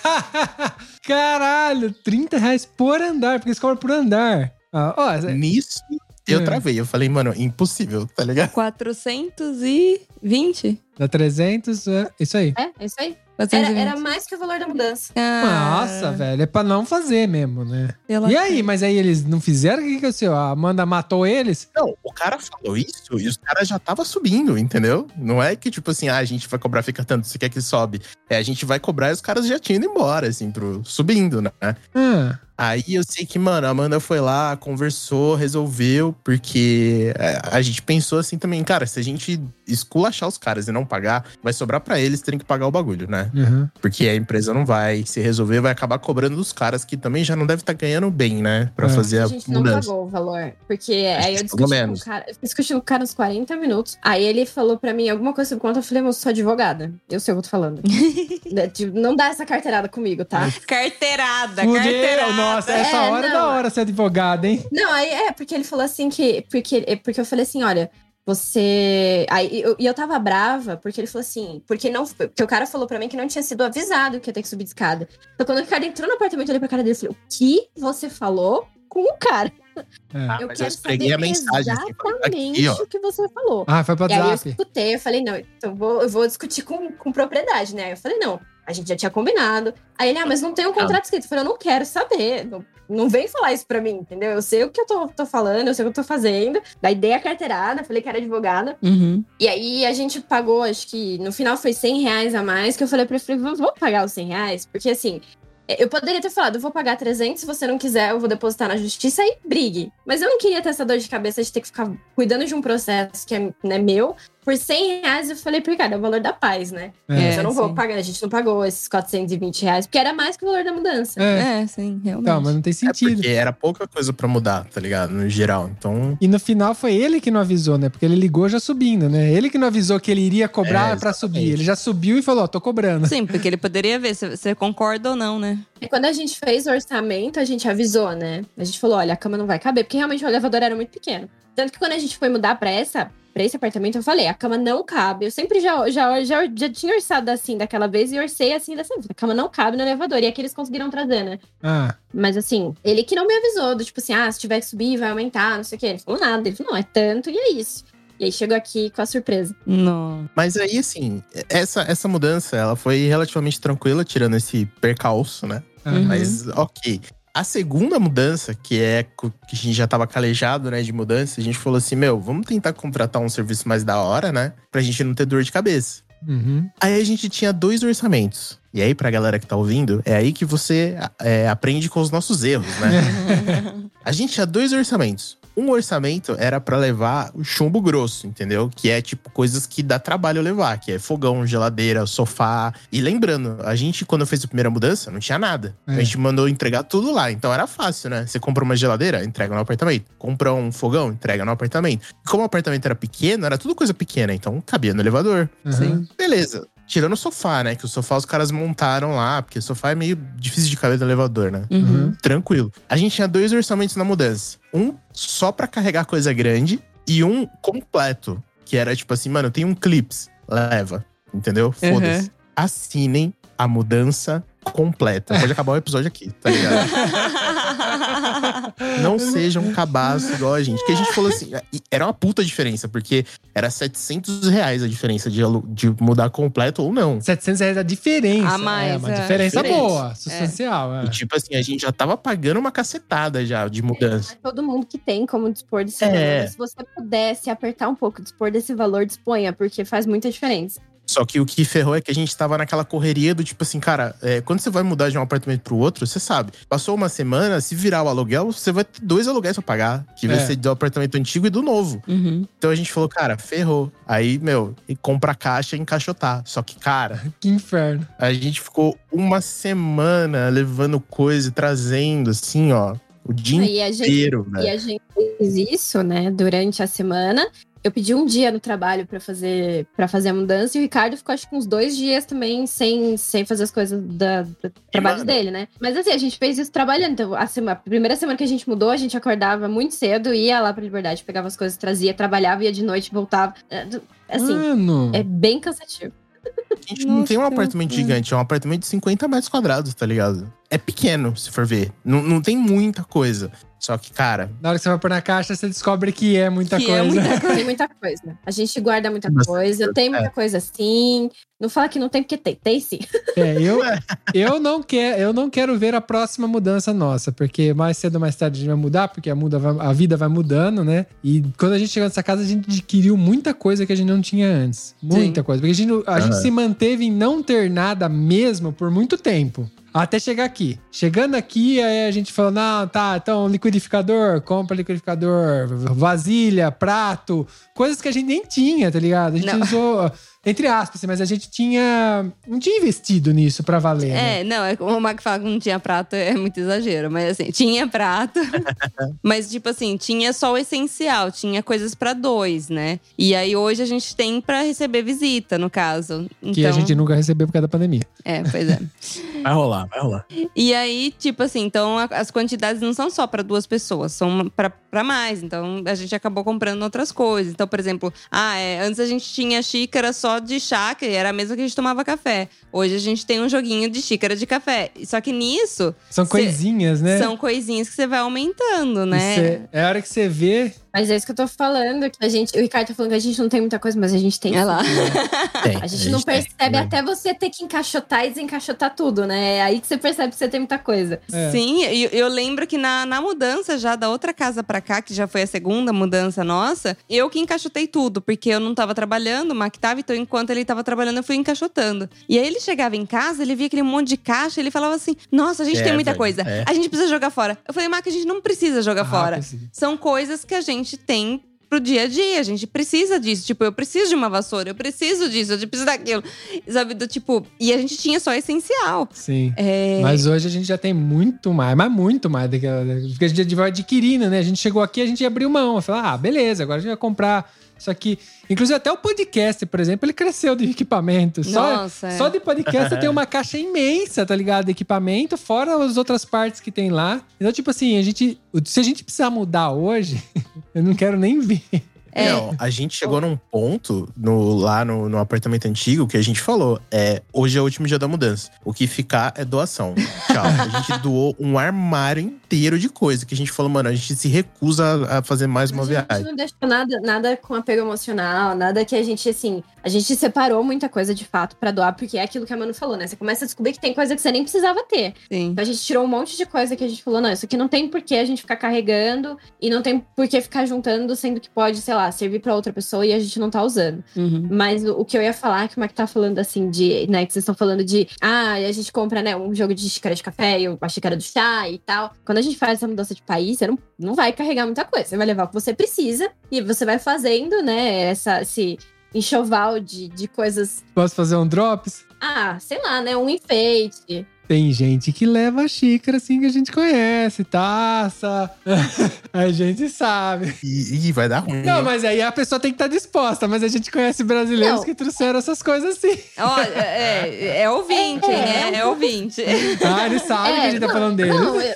B: [laughs] Caralho, 30 reais por andar, porque eles cobram por andar. Ah, ó, essa-
D: Nisso, eu
B: É.
D: travei. Eu falei, mano, impossível, tá ligado?
C: 420?
B: Dá 300, é isso aí.
A: É, é isso aí. Era,
C: 420.
A: era mais que o valor da mudança.
C: Ah,
B: Nossa, velho, é pra não fazer mesmo, né?
C: pela-
B: E aí, mas aí eles não fizeram? O que que o seu? A Amanda matou eles?
D: Não, o cara falou isso e os caras já tava subindo, entendeu? Não é que, tipo assim, ah, a gente vai cobrar, fica tanto, você quer que sobe. É, a gente vai cobrar e os caras já tinham ido embora, assim, pro subindo, né?
B: Ah,
D: Aí eu sei que, mano, a Amanda foi lá, conversou, resolveu, porque é, a gente pensou assim também, cara, se a gente esculachar os caras e não pagar, vai sobrar pra eles terem que pagar o bagulho, né?
B: uhum.
D: Porque a empresa não vai se resolver, vai acabar cobrando dos caras que também já não devem estar ganhando bem, né? Pra
B: É.
D: fazer
A: A
D: a
A: gente não
D: mudança.
A: pagou o valor. Porque aí eu discuti
D: pelo
A: com
D: menos.
A: o cara. Eu discuti com o cara uns 40 minutos. Aí ele falou pra mim alguma coisa sobre conta. Eu falei, moço, sou advogada. Eu sei o que eu tô falando. [laughs] Né, tipo, não dá essa carteirada comigo, tá?
C: Carteirada,
B: Fudeu!
C: carteirada.
B: Nossa, essa
A: É,
B: hora é da
A: não.
B: hora ser advogado, hein?
A: Não, aí é, porque ele falou assim que. Porque, porque eu falei assim: olha, você. Aí eu, e eu tava brava, porque ele falou assim. Porque não. Porque o cara falou pra mim que não tinha sido avisado que ia ter que subir de escada. Então, quando o Ricardo entrou no apartamento, eu olhei pra cara dele e falei: o que você falou com o cara?
B: É.
D: Ah,
A: eu
D: mas eu
A: quero
D: esfreguei
A: saber
D: a mensagem, assim, falei,
A: exatamente
D: aqui,
A: o que você falou.
B: Ah, foi pro
A: E aí eu
B: WhatsApp.
A: escutei, eu falei, não, então eu vou, eu vou discutir com, com propriedade, né? Eu falei, não, a gente já tinha combinado. Aí ele, ah, mas não tem um contrato escrito. Eu falei, eu não quero saber. Não, não vem falar isso pra mim, entendeu? Eu sei o que eu tô, tô falando, eu sei o que eu tô fazendo. Daí dei a carteirada, falei que era advogada.
C: Uhum.
A: E aí a gente pagou, acho que no final foi 100 reais a mais, que eu falei pra ele, vou pagar os 100 reais, porque assim, eu poderia ter falado, vou pagar 300, se você não quiser, eu vou depositar na justiça e brigue. Mas eu não queria ter essa dor de cabeça de ter que ficar cuidando de um processo que é né, meu. Por 100 reais, eu falei pro Ricardo, é o valor da paz, né?
B: É.
A: Eu não vou
C: sim.
A: pagar, a gente não pagou esses 420 reais, porque era mais que o valor da mudança.
B: É.
C: É, sim, realmente.
B: Então, mas não tem
D: É
B: sentido.
D: porque era pouca coisa pra mudar, tá ligado? No geral. Então,
B: E no final foi ele que não avisou, né? Porque ele ligou já subindo, né? Ele que não avisou que ele iria cobrar
D: É,
B: pra subir. Ele já subiu e falou, ó, tô cobrando.
C: Sim, porque ele poderia ver se você concorda ou não, né?
A: E quando a gente fez o orçamento, a gente avisou, né? A gente falou, olha, a cama não vai caber, porque realmente o elevador era muito pequeno. Tanto que quando a gente foi mudar pra essa, pra esse apartamento, eu falei, a cama não cabe. Eu sempre já, já, já, já tinha orçado assim daquela vez e orcei assim dessa vez. A cama não cabe no elevador. E aqui eles conseguiram trazer, né?
B: Ah,
A: Mas assim, ele que não me avisou, do tipo assim, ah, se tiver que subir, vai aumentar, não sei o quê. Ele falou nada. Ele falou, não, é tanto e é isso. E aí chegou aqui com a surpresa.
C: Não.
D: Mas aí, assim, essa, essa mudança, ela foi relativamente tranquila, tirando esse percalço, né?
C: Uhum.
D: Mas, ok. A segunda mudança, que é que a gente já tava calejado, né, de mudança, a gente falou assim, meu, vamos tentar contratar um serviço mais da hora, né? Pra gente não ter dor de cabeça.
B: Uhum.
D: Aí a gente tinha dois orçamentos. E aí, pra galera que tá ouvindo, é aí que você é, aprende com os nossos erros, né? [laughs] A gente tinha dois orçamentos. Um orçamento era pra levar o chumbo grosso, entendeu? Que é tipo coisas que dá trabalho levar, que é fogão, geladeira, sofá. E lembrando, a gente, quando fez a primeira mudança, não tinha nada.
B: É.
D: A gente mandou entregar tudo lá. Então era fácil, né? Você compra uma geladeira, entrega no apartamento. Compra um fogão, entrega no apartamento. E como o apartamento era pequeno, era tudo coisa pequena. Então cabia no elevador.
B: Aham.
D: Beleza. Tirando o sofá, né? Que o sofá os caras montaram lá, porque o sofá é meio difícil de caber no elevador, né?
C: Uhum.
D: Tranquilo. A gente tinha dois orçamentos na mudança. Um só pra carregar coisa grande e um completo. Que era tipo assim, mano, tem um clips. Leva. Entendeu? Foda-se. Assinem a mudança completa. Pode acabar o episódio aqui, tá ligado? [laughs] Não seja um cabaço igual a gente. Que a gente falou assim, era uma puta diferença, porque era 700 reais a diferença de, de mudar completo ou não.
B: 700 reais a diferença.
C: A mais,
B: é uma
C: é.
B: diferença
D: Diferente.
B: boa, substancial. é.
D: E tipo assim, a gente já tava pagando uma cacetada já de mudança.
A: É todo mundo que tem como dispor desse
D: É.
A: valor. Se você pudesse apertar um pouco, dispor desse valor, disponha, porque faz muita diferença.
D: Só que o que ferrou é que a gente tava naquela correria do tipo assim, cara, é, quando você vai mudar de um apartamento pro outro, você sabe. Passou uma semana, se virar o aluguel, você vai ter dois aluguéis pra pagar. Que vai
B: É.
D: ser do apartamento antigo e do novo.
C: Uhum.
D: Então a gente falou, cara, ferrou. Aí, meu, e compra a caixa e encaixotar. Só que, cara, [laughs]
B: Que inferno.
D: a gente ficou uma semana levando coisa e trazendo, assim, ó, o dia
A: E a gente
D: inteiro,
A: E a gente fez isso, né, durante a semana. Eu pedi um dia no trabalho pra fazer para fazer a mudança e o Ricardo ficou acho que uns dois dias também sem, sem fazer as coisas da, do trabalho
D: mano.
A: dele, né? Mas assim, a gente fez isso trabalhando. Então, a, semana, a primeira semana que a gente mudou, a gente acordava muito cedo, ia lá pra Liberdade, pegava as coisas, trazia, trabalhava, ia de noite, voltava. É, Assim,
B: Mano.
A: é bem cansativo.
D: A gente não
C: Nossa,
D: tem um apartamento gigante, é um apartamento de 50 metros quadrados, tá ligado? É pequeno, se for ver. Não, não tem muita coisa. Só que, cara,
B: Na hora que você vai pôr na caixa, você descobre que é muita
C: Que
B: coisa.
C: é muita [laughs]
A: Tem muita coisa. A gente guarda muita
D: Bastante
A: coisa, tem muita coisa sim. Não fala que não tem, porque tem. Tem sim.
B: É, eu, [laughs] eu, não quer, eu não quero ver a próxima mudança nossa, porque mais cedo ou mais tarde a gente vai mudar, porque a, muda vai- a vida vai mudando, né? E quando a gente chegou nessa casa, a gente adquiriu muita coisa que a gente não tinha antes. Muita
C: Sim.
B: coisa. Porque a, gente, a gente
D: Aham.
B: se manteve em não ter nada mesmo por muito tempo. Até chegar aqui. Chegando aqui, aí a gente falou: não, tá, então liquidificador, compra liquidificador, vasilha, prato, coisas que a gente nem tinha, tá ligado? A gente
C: Não.
B: usou, entre aspas, mas a gente tinha. Não tinha investido nisso pra valer. né?
C: É, não, é como o Mac fala que não tinha prato, é muito exagero. Mas assim, tinha prato. [laughs] mas, tipo assim, tinha só o essencial, tinha coisas pra dois, né? E aí hoje a gente tem pra receber visita, no caso. Então,
B: Que a gente nunca recebeu por causa da pandemia.
C: É, pois é. [laughs]
D: vai rolar, vai rolar.
C: E aí, tipo assim, então a- as quantidades não são só pra duas pessoas, são pra pra mais. Então a gente acabou comprando outras coisas. Então, por exemplo, ah, é, antes a gente tinha xícara só de chá, que era a mesma que a gente tomava café. Hoje a gente tem um joguinho de xícara de café. Só que nisso
B: São
C: Cê-
B: coisinhas, né?
C: são coisinhas que você vai aumentando, né?
B: cê- é a hora que você vê.
A: Mas é isso que eu tô falando. Que a gente, o Ricardo tá falando que a gente não tem muita coisa, mas a gente tem.
C: Olha lá. [laughs]
D: Tem,
A: A gente não
D: tem,
A: percebe
D: né?
A: até você ter que encaixotar e desencaixotar tudo, né? É aí que você percebe que você tem muita coisa.
B: É.
C: Sim, e eu, lembro que na, na mudança já da outra casa pra cá, que já foi a segunda mudança nossa, eu que encaixotei tudo, porque eu não tava trabalhando, o Mac tava, então enquanto ele tava trabalhando, eu fui encaixotando. E aí ele chegava em casa, ele via aquele monte de caixa, ele falava assim: Nossa, a gente
D: É,
C: tem muita
D: velho,
C: coisa,
D: é.
C: a gente precisa jogar fora. Eu falei, Mac, a gente não precisa jogar
B: Ah,
C: fora.
B: precisa.
C: São coisas que a gente tem pro dia a dia. A gente precisa disso. Tipo, eu preciso de uma vassoura, eu preciso disso, eu preciso daquilo. Sabe, do tipo. E a gente tinha só essencial.
B: Sim.
C: É.
B: Mas hoje a gente já tem muito mais, mas muito mais. Porque a gente vai adquirindo, né? A gente chegou aqui, a gente abriu mão. Falou, ah, beleza, agora a gente vai comprar isso aqui. Inclusive, até o podcast, por exemplo, ele cresceu de equipamento. Só,
C: Nossa, é.
B: só de podcast tem uma [laughs] caixa imensa, tá ligado? De equipamento, fora as outras partes que tem lá. Então, tipo assim, a gente. Se a gente precisar mudar hoje, [laughs] eu não quero nem ver.
C: É.
D: Não, a gente chegou num ponto no, lá no, no apartamento antigo que a gente falou: é, hoje é o último dia da mudança. O que ficar é doação. Tchau. a gente [laughs] doou um armário inteiro de coisa que a gente falou, mano, a gente se recusa a, fazer mais uma
A: a gente
D: viagem.
A: não deixou nada, nada com apego emocional, nada que a gente, assim, a gente separou muita coisa de fato pra doar, porque é aquilo que a Manu falou, né? Você começa a descobrir que tem coisa que você nem precisava ter.
C: Sim.
A: Então a gente tirou um monte de coisa que a gente falou, não, isso aqui não tem por que a gente ficar carregando e não tem por que ficar juntando, sendo que pode, sei lá, lá, servir pra outra pessoa e a gente não tá usando.
C: Uhum.
A: Mas o, o que eu ia falar, que o Mac tá falando assim, de, né, que vocês estão falando de, ah, a gente compra, né, um jogo de xícara de café e uma xícara do chá e tal. Quando a gente faz essa mudança de país, você não, não vai carregar muita coisa. Você vai levar o que você precisa e você vai fazendo, né, essa, esse enxoval de, de coisas.
B: Posso fazer um drops?
A: Ah, sei lá, né, um enfeite.
B: Tem gente que leva xícara assim que a gente conhece, taça. [laughs] a gente sabe.
D: E, e vai dar ruim.
B: Não, mas aí a pessoa tem que estar disposta. Mas a gente conhece brasileiros
A: Não.
B: que trouxeram essas coisas assim.
C: Olha, é, é ouvinte,
A: É,
C: né? É ouvinte.
B: Ah, eles sabem que a gente tá
A: não,
B: falando deles.
A: Não, eu-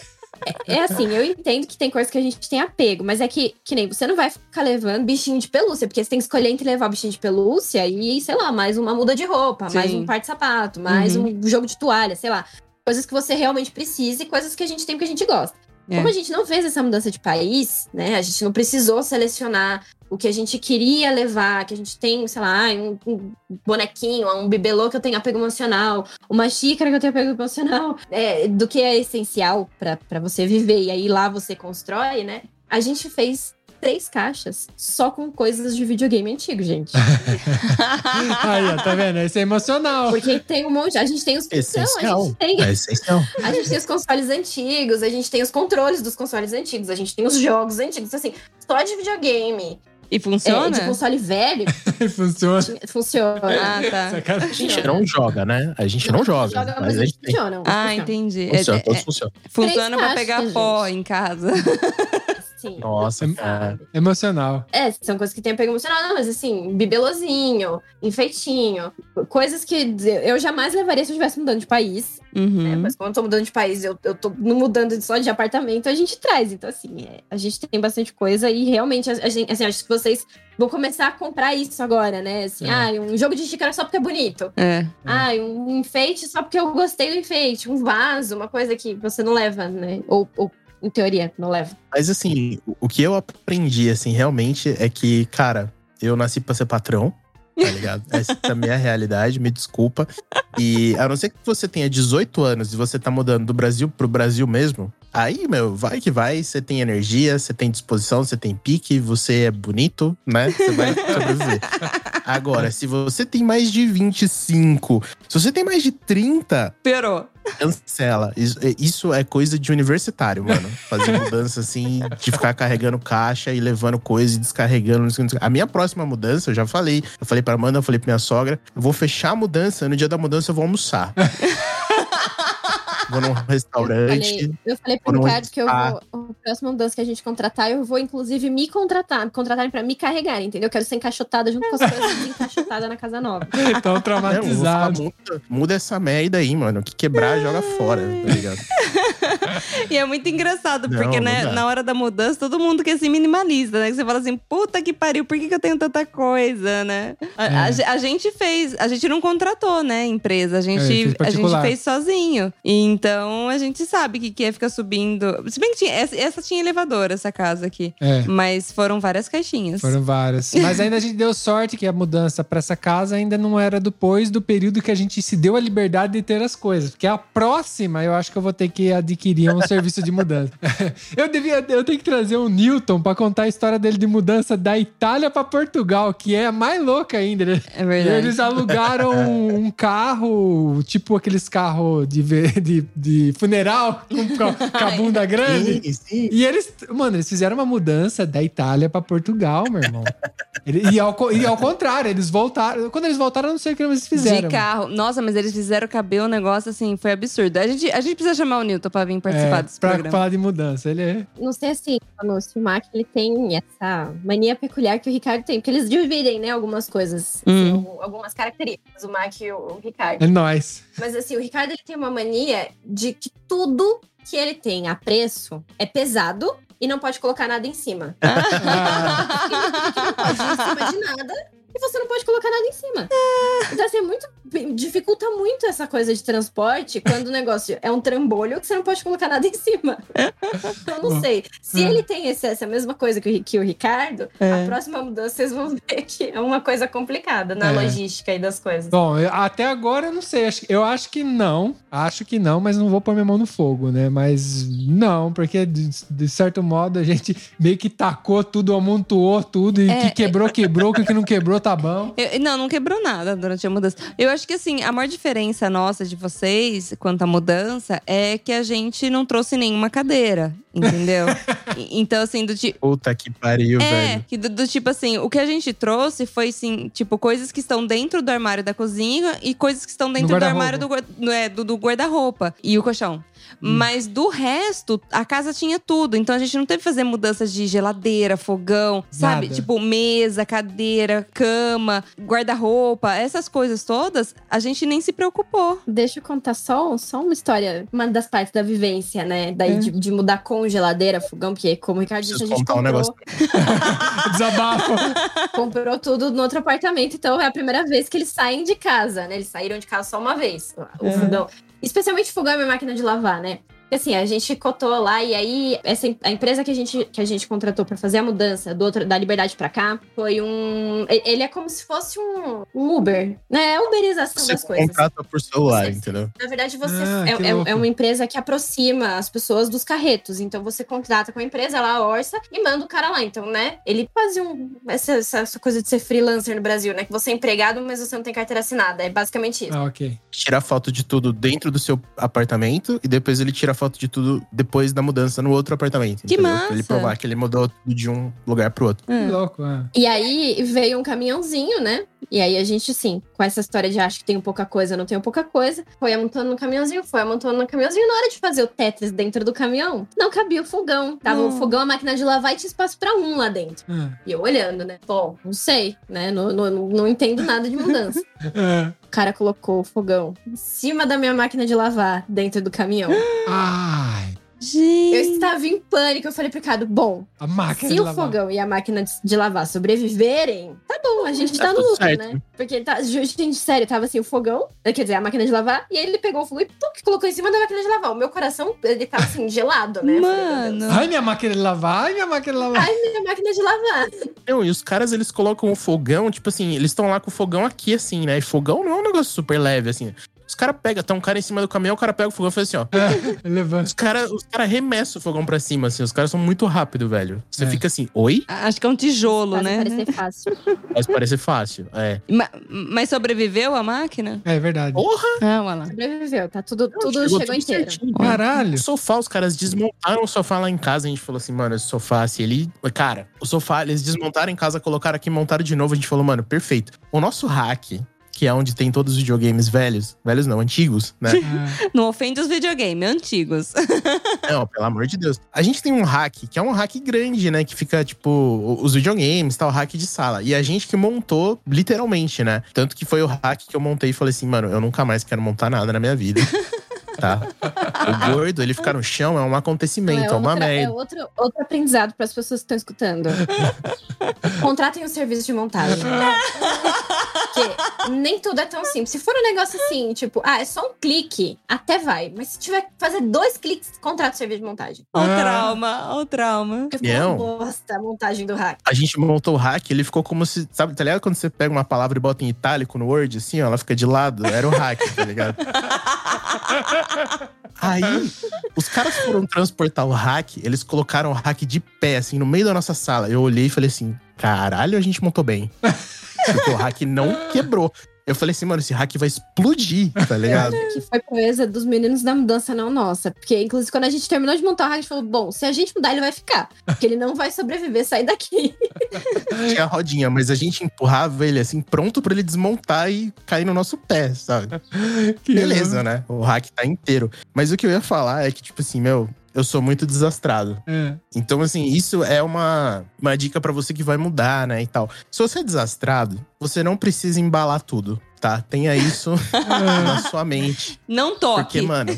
A: é, é assim, eu entendo que tem coisas que a gente tem apego, mas é que, que nem você não vai ficar levando bichinho de pelúcia, porque você tem que escolher entre levar bichinho de pelúcia e, sei lá, mais uma muda de roupa,
C: Sim.
A: mais um par de sapato, mais
C: Uhum.
A: um jogo de toalha, sei lá. Coisas que você realmente precisa e coisas que a gente tem porque a gente gosta.
C: É.
A: Como a gente não fez essa mudança de país, né? A gente não precisou selecionar o que a gente queria levar, que a gente tem, sei lá, um, um bonequinho, um bibelô que eu tenho apego emocional, uma xícara que eu tenho apego emocional, é, do que é essencial para você viver. E aí lá você constrói, né? A gente fez três caixas só com coisas de videogame antigo, gente. [laughs]
B: Aí, ó, tá vendo? Esse é emocional.
A: Porque tem um monte. A gente tem os. Não, a
D: Essencial.
A: gente tem.
D: É essencial.
A: A gente tem os consoles antigos, a gente tem os controles dos consoles antigos, a gente tem os jogos antigos. Assim, só de videogame,
C: E
A: é,
C: funciona?
A: de console velho, [laughs]
B: Funciona.
A: funciona.
C: Ah, tá. [laughs]
D: A gente não joga, né? A gente não joga.
A: Joga,
D: mas a gente tem.
A: funcionam.
C: Ah, entendi. É-
D: Funciona,
C: é-
D: todos
C: é-
D: funcionam.
C: funciona pra
A: caixas,
C: pegar
A: gente.
C: pó em casa. [laughs]
A: Sim.
D: Nossa,
B: É-
D: cara.
B: Emocional.
A: É, são coisas que tem apego emocional, não, mas assim, bibelozinho, enfeitinho, coisas que eu jamais levaria se eu estivesse mudando de país, né?
C: Uhum.
A: Mas como eu tô mudando de país, eu, eu tô não mudando só de apartamento, a gente traz. Então, assim, é, a gente tem bastante coisa e realmente, a, a gente, assim, acho que vocês vão começar a comprar isso agora, né? Assim,
B: É.
A: ah, um jogo de xícara só porque é bonito.
C: É.
A: Ah, um enfeite só porque eu gostei do enfeite. Um vaso, uma coisa que você não leva, né? Ou, ou em teoria, não leva.
D: Mas assim, o- que eu aprendi, assim, realmente é que, cara, eu nasci pra ser patrão, tá ligado? [laughs] Essa é a minha realidade, me desculpa. E a não ser que você tenha 18 anos e você tá mudando do Brasil pro Brasil mesmo, aí, meu, vai que vai, você tem energia, você tem disposição, você tem pique, você é bonito, né? Você vai sobreviver. Agora, se você tem mais de 25, se você tem mais de 30,
C: Piorou.
D: Cancela. Isso, é- isso é coisa de universitário, mano. Fazer mudança assim, de ficar carregando caixa e levando coisa e descarregando. A minha próxima mudança, eu já falei. Eu falei pra Amanda, eu falei pra minha sogra. Eu vou fechar a mudança, no dia da mudança eu vou almoçar. Vou num [laughs]
A: Eu
D: restaurante.
A: falei, eu falei pro Ricardo que eu vou. A próxima mudança que a gente contratar, eu vou, inclusive, me contratar. Me contratarem pra me carregar, entendeu? Eu quero ser encaixotada junto com as coisas desencaixotadas na casa nova. [laughs]
B: Tão
D: Não, eu vou falar,
B: traumatizado.
D: muda, muda essa merda aí, mano. O que quebrar, joga fora, tá ligado?
C: E é muito engraçado,
D: Não,
C: porque
D: não
C: né, na hora da mudança, todo mundo quer ser minimalista, né? Que você fala assim, puta que pariu, por que, que eu tenho tanta coisa, né? A,
B: É.
C: a a gente fez, a gente não contratou, né, empresa, a
B: É,
C: gente, a gente fez sozinho. E então a gente sabe que, que é ficar subindo. Se bem que tinha, essa, essa tinha elevador, essa casa aqui.
B: É.
C: Mas foram várias caixinhas.
B: Foram várias. [laughs] Mas ainda a gente deu sorte que a mudança pra essa casa ainda não era depois do período que a gente se deu a liberdade de ter as coisas. Porque a próxima eu acho que eu vou ter que adquirir um serviço de mudança. [laughs] eu devia, eu tenho que trazer o Newton pra contar a história dele de mudança da Itália pra Portugal, que é a mais louca ainda, né?
C: É verdade.
B: Eles alugaram um carro, tipo aqueles carros de, de, de funeral, com, com a- [laughs] bunda grande.
D: Sim, sim.
B: E eles, mano, eles fizeram uma mudança da Itália pra Portugal, meu irmão. E, ao, e ao contrário, eles voltaram. Quando eles voltaram, eu não sei o que eles fizeram.
C: De carro. Nossa, mas eles fizeram caber um negócio assim, foi absurdo. A gente, a gente precisa chamar o Newton pra vir participar
B: É,
C: desse
B: pra
C: programa.
B: falar de mudança. Ele é.
A: Não sei assim, no Mac ele tem essa mania peculiar que o Ricardo tem, porque eles dividem, né, algumas coisas, assim,
C: Hum.
A: algum- algumas características, o Mac e o, o Ricardo.
B: É nóis.
A: Mas assim, o Ricardo ele tem uma mania de que tudo que ele tem a preço é pesado e não pode colocar nada em cima.
B: Ah, [laughs]
A: Não pode ir em cima de nada você não pode colocar nada em cima. Então, assim, é muito. Dificulta muito essa coisa de transporte quando o negócio é um trambolho que você não pode colocar nada em cima. Então, não sei. Se
B: Hum.
A: ele tem esse, essa mesma coisa que o, que o Ricardo,
C: É.
A: a próxima mudança vocês vão ver que é uma coisa complicada na
B: É.
A: logística aí das coisas.
B: Bom, eu- até agora eu não sei. Eu acho que não. Acho que não, mas não vou pôr minha mão no fogo, né? Mas não, porque de, de certo modo a gente meio que tacou tudo, amontoou tudo. E
C: É,
B: que quebrou, quebrou. Que o que não quebrou, tá bom.
C: Eu- não, não quebrou nada durante a mudança. Eu acho que assim, a maior diferença nossa de vocês quanto à mudança é que a gente não trouxe nenhuma cadeira, entendeu? [laughs] Então, assim, do tipo.
D: Puta que pariu,
C: É,
D: velho.
C: que do, do tipo assim, o que a gente trouxe foi assim, tipo, coisas que estão dentro do armário da cozinha e coisas que estão dentro do armário do, é, do, do guarda-roupa e o colchão. Mas do resto, a casa tinha tudo. Então a gente não teve que fazer mudanças de geladeira, fogão, sabe?
B: Nada.
C: Tipo, mesa, cadeira, cama, guarda-roupa, essas coisas todas, a gente nem se preocupou.
A: Deixa eu contar só, só uma história, uma das partes da vivência, né? Daí
C: É.
A: de, de mudar com geladeira, fogão, porque como o Ricardo disse, a gente
D: contar um
A: comprou,
D: negócio. [laughs]
B: Desabafo. [laughs]
A: comprou tudo no outro apartamento, então é a primeira vez que eles saem de casa, né? Eles saíram de casa só uma vez, o
C: É.
A: fogão. Especialmente o fogão e a minha máquina de lavar, né? Assim, a gente cotou lá e aí essa, a empresa que a gente, que a gente contratou pra fazer a mudança do outro, da Liberdade pra cá foi um. Ele é como se fosse um, um Uber, né? É uberização
D: Você
A: das coisas.
D: contrata por celular,
A: Você-
D: entendeu?
A: Na verdade, você
B: Ah,
A: é, é- é uma empresa que aproxima as pessoas dos carretos. Então você contrata com a empresa, ela orça e manda o cara lá. Então, né? Ele fazia um, essa, essa- essa coisa de ser freelancer no Brasil, né? Que você é empregado, mas você não tem carteira assinada. É basicamente isso.
B: Ah, ok.
D: Tira foto de tudo dentro do seu apartamento e depois ele tira foto de tudo depois da mudança no outro apartamento.
C: Que
D: entendeu?
C: massa!
D: Pra ele provar que ele mudou tudo de um lugar pro outro.
B: Que louco, ah.
A: E aí veio um caminhãozinho, né? E aí a gente, sim, com essa história de acho que tenho pouca coisa, não tenho pouca coisa, foi amontando no caminhãozinho, foi amontando no caminhãozinho. Na hora de fazer o Tetris dentro do caminhão, não cabia o fogão. Tava o fogão, a máquina de lavar e tinha espaço pra um lá dentro.
B: Ah,
A: E eu olhando, né? Bom, não sei, né? Não, não, não entendo nada de mudança. [laughs]
B: ah.
A: o cara colocou o fogão em cima da minha máquina de lavar, dentro do caminhão.
B: Ai,
C: Gente.
A: Eu estava em pânico. Eu falei pro Ricardo, bom,
B: a máquina
A: se
B: de
A: o
B: lavar.
A: fogão e a máquina de- de lavar sobreviverem, tá bom, a gente
D: Tá
A: tá no lucro,
D: certo.
A: né? Porque, tá, gente, sério, tava assim, o fogão, quer dizer, a máquina de lavar, e aí ele pegou o fogão e pum, colocou em cima da máquina de lavar. O meu coração, ele tava assim, gelado, né? Falei.
C: Mano.
B: Ai, minha máquina de lavar. Ai, minha máquina de lavar.
A: Ai, minha máquina de lavar.
D: Não, e os caras, eles colocam o fogão, tipo assim, eles estão lá com o fogão aqui, assim, né? E fogão não é um negócio super leve, assim. Os caras pegam, tá um cara em cima do caminhão, o cara pega o fogão e faz assim, ó.
B: Levanta.
D: Os caras os cara arremessam o fogão pra cima, assim. Os caras são muito rápidos, velho. Você
B: É.
D: fica assim, oi?
C: Acho que é um tijolo,
A: Faz
C: né?
A: parecer fácil. [laughs]
D: Mas parece fácil. É.
C: Ma- Mas sobreviveu a máquina?
B: É verdade.
D: Porra!
C: Ah, olha lá.
A: Sobreviveu, tá tudo, tudo
D: Chegou
A: chegou, inteiro.
D: certinho.
B: Caralho.
D: O sofá, os caras desmontaram o sofá lá em casa. A gente falou assim, mano, esse sofá, se ele. Cara, o sofá, eles desmontaram em casa, colocaram aqui, montaram de novo. A gente falou, mano, perfeito. O nosso hack, que é onde tem todos os videogames velhos, velhos não, antigos, né?
B: Ah,
C: Não ofende os videogames antigos. [laughs]
D: não, pelo amor de Deus. A gente tem um hack, que é um hack grande, né? Que fica, tipo, o- os videogames, tal, hack de sala. E a gente que montou, literalmente, né? Tanto que foi o hack que eu montei e falei assim, mano, eu nunca mais quero montar nada na minha vida. [laughs] Tá? O gordo, ele ficar no chão é um acontecimento, é, uma
A: outra-
D: merda.
A: é outro, outro aprendizado para as pessoas que estão escutando. [laughs] Contratem um serviço de montagem. Porque nem tudo é tão simples. Se for um negócio assim, tipo, ah, é só um clique, até vai. Mas se tiver que fazer dois cliques, contrata o serviço de montagem.
C: Olha o
B: Ah.
C: trauma, olha o trauma.
A: Porque ficou uma bosta a montagem do hack.
D: A gente montou o hack, ele ficou como se. Sabe, tá ligado quando você pega uma palavra e bota em itálico no Word, assim, ó, ela fica de lado? Era o hack, tá ligado? [laughs] Aí, os caras foram transportar o hack, eles colocaram o hack de pé, assim, no meio da nossa sala. Eu olhei e falei assim: caralho, a gente montou bem. [laughs] Porque o hack não quebrou. Eu falei assim, mano, esse hack vai explodir, tá ligado? [laughs]
A: Que foi proeza dos meninos da mudança, não nossa. Porque, inclusive, quando a gente terminou de montar o hack, a gente falou: bom, se a gente mudar, ele vai ficar. Porque ele não vai sobreviver, sair daqui. [laughs]
D: Tinha a rodinha, mas a gente empurrava ele assim, pronto pra ele desmontar e cair no nosso pé, sabe? [laughs]
B: que
D: Beleza, né? O hack tá inteiro. Mas o que eu ia falar é que, tipo assim, meu, eu sou muito desastrado.
B: É.
D: Então, assim, isso é uma, uma dica pra você que vai mudar, né? E tal. Se você é desastrado, você não precisa embalar tudo, tá? Tenha isso [laughs] na sua mente.
C: Não toque.
D: Porque, mano,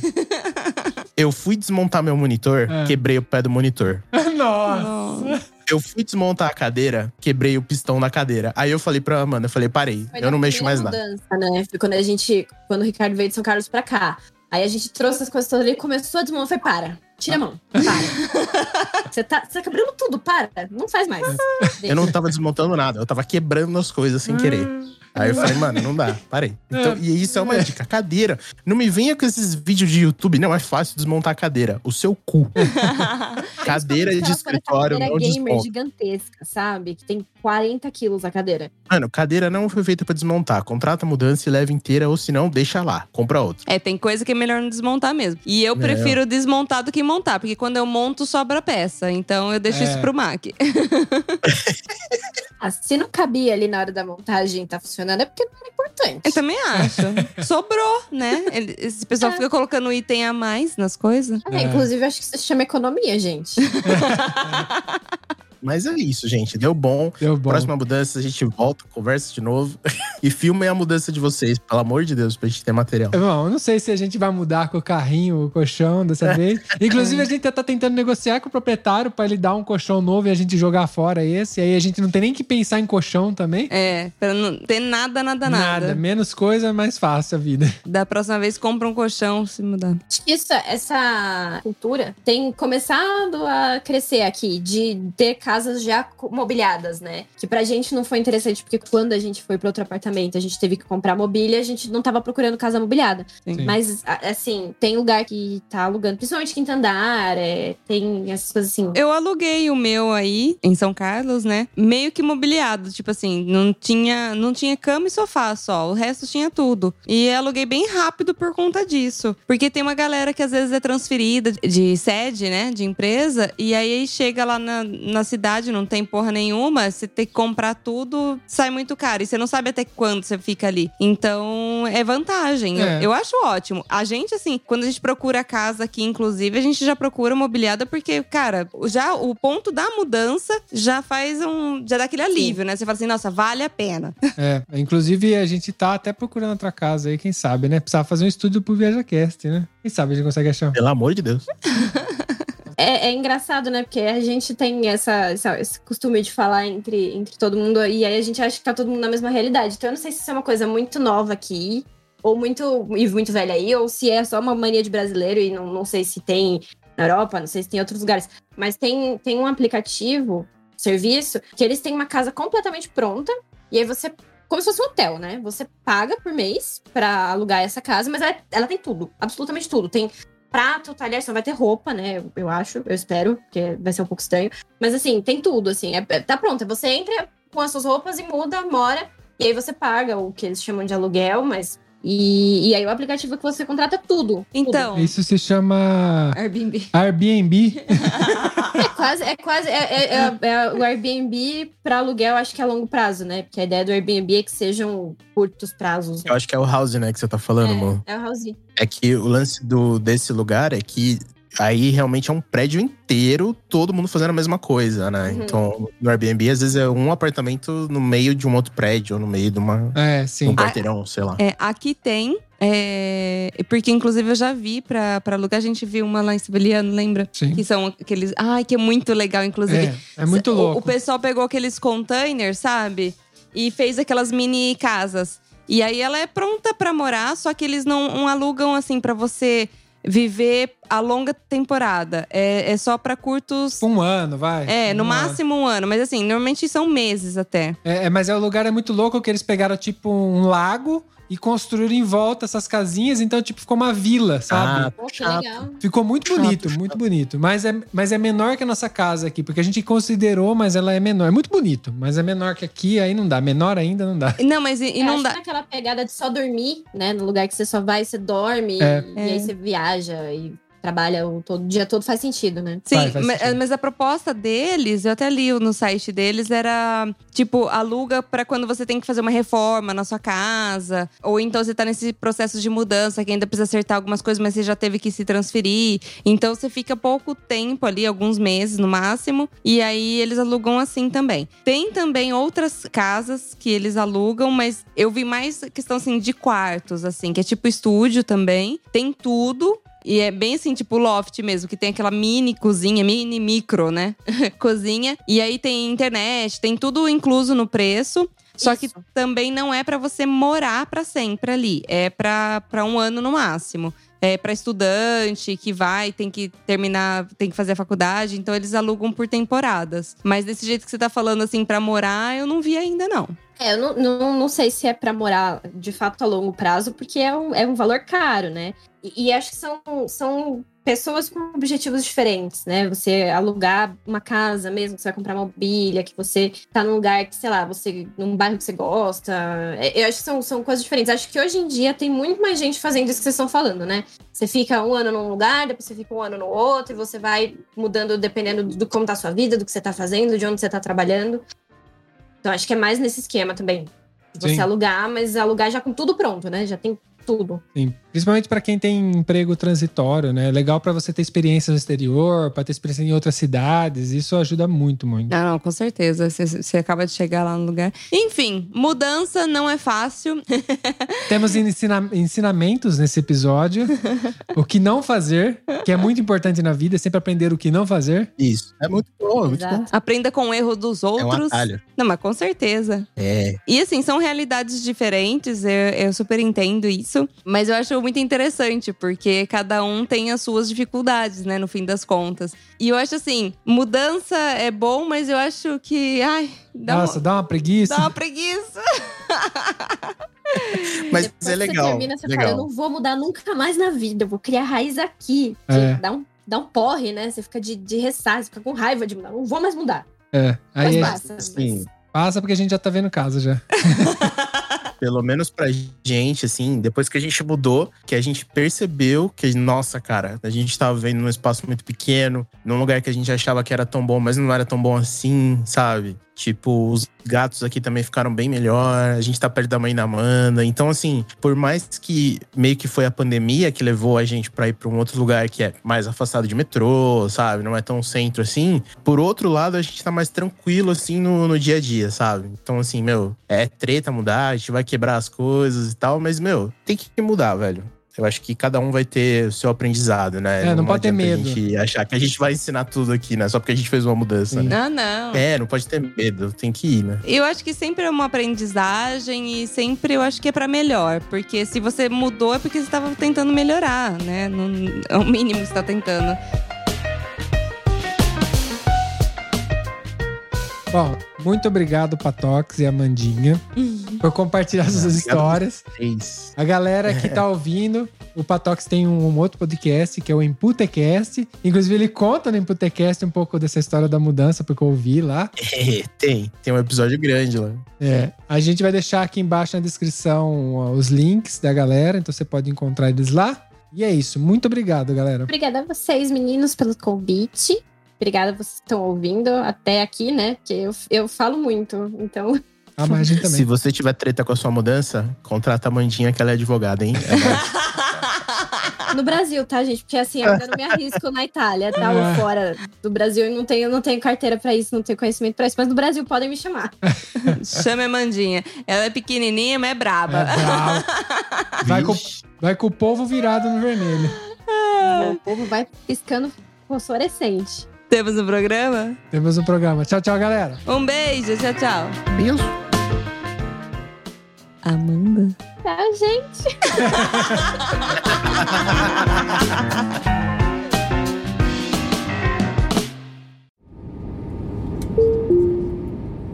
D: eu fui desmontar meu monitor,
B: É.
D: quebrei o pé do monitor. [laughs]
B: Nossa.
C: Não.
D: Eu fui desmontar a cadeira, quebrei o pistão da cadeira. Aí eu falei pra Amanda, eu falei, parei,
A: Foi
D: eu não mexo mais
A: primeira
D: nada.
A: mudança, né? Foi quando a gente. Quando o Ricardo veio de São Carlos pra cá. Aí a gente trouxe as coisas todas ali e começou a desmontar. Eu falei, para, tira a mão, para. Você tá, você tá quebrando tudo, para. Não faz mais. [laughs]
D: Eu não tava desmontando nada, eu tava quebrando as coisas sem querer. Aí eu falei, mano, não dá, parei. Então, e isso é uma dica, cadeira. Não me venha com esses vídeos de YouTube, não é fácil desmontar a cadeira. O seu cu. [laughs] cadeira de escritório
A: cadeira
D: não
A: gamer
D: desmonta.
A: gigantesca, sabe? Que tem 40 quilos a cadeira.
D: Mano, cadeira não foi feita pra desmontar. Contrata a mudança e leva inteira, ou se não, deixa lá. Compra outra.
C: É, tem coisa que é melhor não desmontar mesmo. E eu prefiro desmontar do que montar, porque quando eu monto, sobra peça. Então eu deixo
B: É.
C: isso pro Mac. [laughs]
A: Ah, se não cabia ali na hora da montagem e tá funcionando, é porque não era importante.
C: Eu também acho. Sobrou, né? Esse pessoal
A: É.
C: fica colocando item a mais nas coisas.
A: Ah,
B: É.
A: Inclusive, acho que isso se chama economia, gente. [laughs]
D: Mas é isso, gente. Deu bom.
B: Deu bom.
D: Próxima mudança, a gente volta, conversa de novo. [laughs] e filmem a mudança de vocês, pelo amor de Deus, pra gente ter material.
B: Bom, eu não sei se a gente vai mudar com o carrinho, o colchão dessa vez. [laughs] Inclusive, a gente tá tentando negociar com o proprietário pra ele dar um colchão novo e a gente jogar fora esse. Aí a gente não tem nem que pensar em colchão também.
C: É, pra não ter nada, nada, nada.
B: Menos coisa, mais fácil a vida.
C: Da próxima vez, compra um colchão se mudar.
A: Acho que isso, essa cultura tem começado a crescer aqui, de ter casas já mobiliadas, né? Que pra gente não foi interessante, porque quando a gente foi para outro apartamento, a gente teve que comprar mobília, a gente não tava procurando casa mobiliada.
B: Sim.
A: Mas, assim, tem lugar que tá alugando, principalmente quinta andar, é, tem essas coisas assim.
C: Eu aluguei o meu aí, em São Carlos, né? Meio que mobiliado. Tipo assim, não tinha, não tinha cama e sofá só. O resto tinha tudo. E aluguei bem rápido por conta disso. Porque tem uma galera que às vezes é transferida de sede, né? De empresa. E aí chega lá na, na cidade, não tem porra nenhuma. Você tem que comprar tudo, sai muito caro. E você não sabe até quando você fica ali. Então, é vantagem. Eu-
B: É.
C: Eu, acho ótimo. A gente, assim, quando a gente procura casa aqui, inclusive, a gente já procura mobiliada porque, cara, já o ponto da mudança já faz um. Já dá aquele alívio, né? Você fala assim, nossa, vale a pena. [laughs]
B: É, inclusive a gente tá até procurando outra casa aí, quem sabe, né? Precisava fazer um estúdio pro ViajaCast, né? Quem sabe a gente consegue achar.
D: Pelo amor de Deus. [laughs]
A: É, é engraçado, né? Porque a gente tem essa, essa- esse costume de falar entre, entre todo mundo e aí a gente acha que tá todo mundo na mesma realidade. Então eu não sei se isso é uma coisa muito nova aqui, ou muito, e muito velha aí, ou se é só uma mania de brasileiro e não, não sei se tem na Europa, não sei se tem em outros lugares. Mas tem, tem um aplicativo, serviço, que eles têm uma casa completamente pronta, e aí você. Como se fosse um hotel, né? Você paga por mês pra alugar essa casa, mas ela, ela tem tudo, absolutamente tudo. Tem prato, talher, só vai ter roupa, né? Eu, eu acho, eu espero, porque vai ser um pouco estranho. Mas assim, tem tudo, assim, é, é- tá pronto. Você entra com as suas roupas e muda, mora, e aí você paga o que eles chamam de aluguel, mas. E, e aí o aplicativo que você contrata tudo.
C: Então,
B: Isso se chama
C: Airbnb.
B: Airbnb. [laughs]
A: quase, é quase. É, é- é- é o Airbnb pra aluguel, acho que é a longo prazo, né? Porque a ideia do Airbnb é que sejam curtos prazos. né?
D: Eu acho que é o house, né, que você tá falando, amor.
A: É, é o House.
D: É que o lance do, desse lugar é que aí realmente é um prédio inteiro, todo mundo fazendo a mesma coisa, né?
A: Uhum.
D: Então, no Airbnb, às vezes é um apartamento no meio de um outro prédio, ou no meio de uma,
B: É,
D: um
B: sim.
D: quarteirão, sei lá.
C: É, aqui tem. é, porque, inclusive, eu já vi pra, pra alugar. A gente viu uma lá em Sibeliano, lembra?
B: Sim.
C: Que são aqueles. Ai, que é muito legal, inclusive.
B: É, é muito
C: O-
B: louco.
C: O, pessoal pegou aqueles containers, sabe? E fez aquelas mini casas. E aí ela é pronta pra morar, só que eles não, não alugam assim pra você viver a longa temporada. É, é só pra curtos.
B: Um ano, vai.
C: É, no
B: Um ano.
C: máximo um ano. Mas assim, normalmente são meses até.
B: É, é, mas é, o lugar é muito louco que eles pegaram, tipo, um lago e construíram em volta essas casinhas. Então, tipo, ficou uma vila, sabe?
D: Ah, Chato.
A: legal.
B: Ficou muito
D: Chato,
B: bonito,
D: chato.
B: muito bonito. Mas é, mas é menor que a nossa casa aqui, porque a gente considerou, mas ela é menor. É muito bonito, mas é menor que aqui, aí não dá. Menor ainda não dá.
C: Não, mas e, e
A: É,
C: não dá.
A: que naquela pegada de só dormir, né? No lugar que você só vai, você dorme,
B: É.
A: e, e aí você viaja e trabalha o todo o dia todo, faz sentido, né?
C: Sim,
B: Faz, faz sentido.
C: mas a proposta deles, eu até li no site deles, era tipo, aluga pra quando você tem que fazer uma reforma na sua casa. Ou então você tá nesse processo de mudança que ainda precisa acertar algumas coisas, mas você já teve que se transferir. Então você fica pouco tempo ali, alguns meses no máximo. E aí eles alugam assim também. Tem também outras casas que eles alugam, mas eu vi mais questão assim de quartos, assim, que é tipo estúdio também. Tem tudo. E é bem assim, tipo loft mesmo, que tem aquela mini cozinha, mini micro, né? [laughs] cozinha. E aí tem internet, tem tudo incluso no preço. Só que
A: Isso.
C: também não é pra você morar pra sempre ali. É pra um ano no máximo. É pra estudante que vai, tem que terminar, tem que fazer a faculdade. Então eles alugam por temporadas. Mas desse jeito que você tá falando, assim, pra morar, eu não vi ainda, não.
A: É, eu não, não, não sei se é pra morar de fato a longo prazo, porque é um, é um valor caro, né? E, e acho que são, são pessoas com objetivos diferentes, né? Você alugar uma casa mesmo, que você vai comprar mobília, que você tá num lugar que, sei lá, você. num bairro que você gosta. É, Eu acho que são, são coisas diferentes. Acho que hoje em dia tem muito mais gente fazendo isso que vocês estão falando, né? Você fica um ano num lugar, depois você fica um ano no outro, e você vai mudando dependendo do como tá a sua vida, do que você tá fazendo, de onde você tá trabalhando. Então acho que é mais nesse esquema também. Você
B: Sim.
A: alugar, mas alugar já com tudo pronto, né? Já tem tudo.
B: Sim. Principalmente pra quem tem emprego transitório, né? Legal pra você ter experiência no exterior, pra ter experiência em outras cidades. Isso ajuda muito, muito.
C: Não, não, com certeza. Você, você acaba de chegar lá no lugar. Enfim, mudança não é fácil. [laughs]
B: Temos ensina- ensinamentos nesse episódio. [laughs] o que não fazer, que é muito importante na vida, é sempre aprender o que não fazer.
D: Isso. É muito bom, é muito bom.
C: Aprenda com o erro dos
D: É um
C: outros.
D: atalho.
C: não, mas com certeza.
D: É.
C: E assim, são realidades diferentes, eu, eu super entendo isso. Mas eu acho muito interessante, porque cada um tem as suas dificuldades, né, no fim das contas. E eu acho assim, mudança é bom, mas eu acho que, ai, dá,
B: Nossa,
C: uma,
B: dá uma preguiça.
C: dá uma preguiça. [laughs]
D: Mas
A: Depois
D: é legal.
A: Você termina, você
D: legal.
A: fala, eu não vou mudar nunca mais na vida, eu vou criar raiz aqui.
B: É.
A: Dá, um, dá um porre, né? Você fica de, de ressaca, você fica com raiva de mudar. Não vou mais mudar.
B: É. Aí
A: Mas passa.
D: Sim.
B: passa porque a gente já tá vendo casa já. [laughs]
D: Pelo menos pra gente, assim, depois que a gente mudou, que a gente percebeu que, nossa, cara, a gente tava vivendo num espaço muito pequeno, num lugar que a gente achava que era tão bom, mas não era tão bom assim, sabe? Tipo, os gatos aqui também ficaram bem melhor, a gente tá perto da mãe da Amanda. Então, assim, por mais que meio que foi a pandemia que levou a gente pra ir pra um outro lugar que é mais afastado de metrô, sabe? Não é tão centro assim. Por outro lado, a gente tá mais tranquilo, assim, no, no dia a dia, sabe? Então, assim, meu, é treta mudar, a gente vai quebrar as coisas e tal, mas, meu, tem que mudar, velho. Eu acho que cada um vai ter o seu aprendizado, né?
B: É, não pode ter medo.
D: A gente achar que a gente vai ensinar tudo aqui, né? Só porque a gente fez uma mudança,
B: Sim.
D: né?
C: Não, não.
D: É, não pode ter medo, tem que ir, né?
C: Eu acho que sempre é uma aprendizagem e sempre eu acho que é pra melhor. Porque se você mudou é porque você estava tentando melhorar, né? Não, é o mínimo que você tá tentando.
B: Bom, muito obrigado, Patox e Amandinha, por compartilhar suas histórias.
D: Isso.
B: A galera que tá ouvindo, o Patox tem um, um outro podcast que é o Emputecast. Inclusive, ele conta no Emputecast um pouco dessa história da mudança, porque eu ouvi lá.
D: É, tem. Tem um episódio grande lá.
B: É, a gente vai deixar aqui embaixo na descrição os links da galera, então você pode encontrar eles lá. E é isso. Muito obrigado, galera.
A: Obrigada a vocês, meninos, pelo convite. Obrigada a vocês que estão ouvindo até aqui, né? Porque eu, eu falo muito, então [laughs]
B: A margem também.
D: Se você tiver treta com a sua mudança, contrata a Mandinha, que ela é advogada, hein? É. [laughs]
A: No Brasil, tá, gente? Porque assim, eu ainda não me arrisco na Itália, tá?
B: É.
A: Ou fora do Brasil, eu não tenho, não tenho carteira pra isso, não tenho conhecimento pra isso. Mas no Brasil podem me chamar. [laughs]
C: Chama a Mandinha. Ela é pequenininha, mas é
B: É
C: braba.
B: bravo. vai, com, vai com o povo virado no vermelho.
A: O povo vai piscando fosforescente.
C: Temos um programa?
B: Temos um programa. Tchau, tchau, galera.
C: Um beijo, tchau, tchau.
D: Beijo.
C: Amanda?
A: Tchau, gente.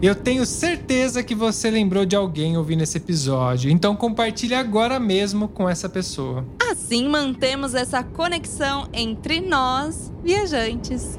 A: [laughs]
B: Eu tenho certeza que você lembrou de alguém ouvindo esse episódio, então compartilhe agora mesmo com essa pessoa.
C: Assim mantemos essa conexão entre nós, viajantes.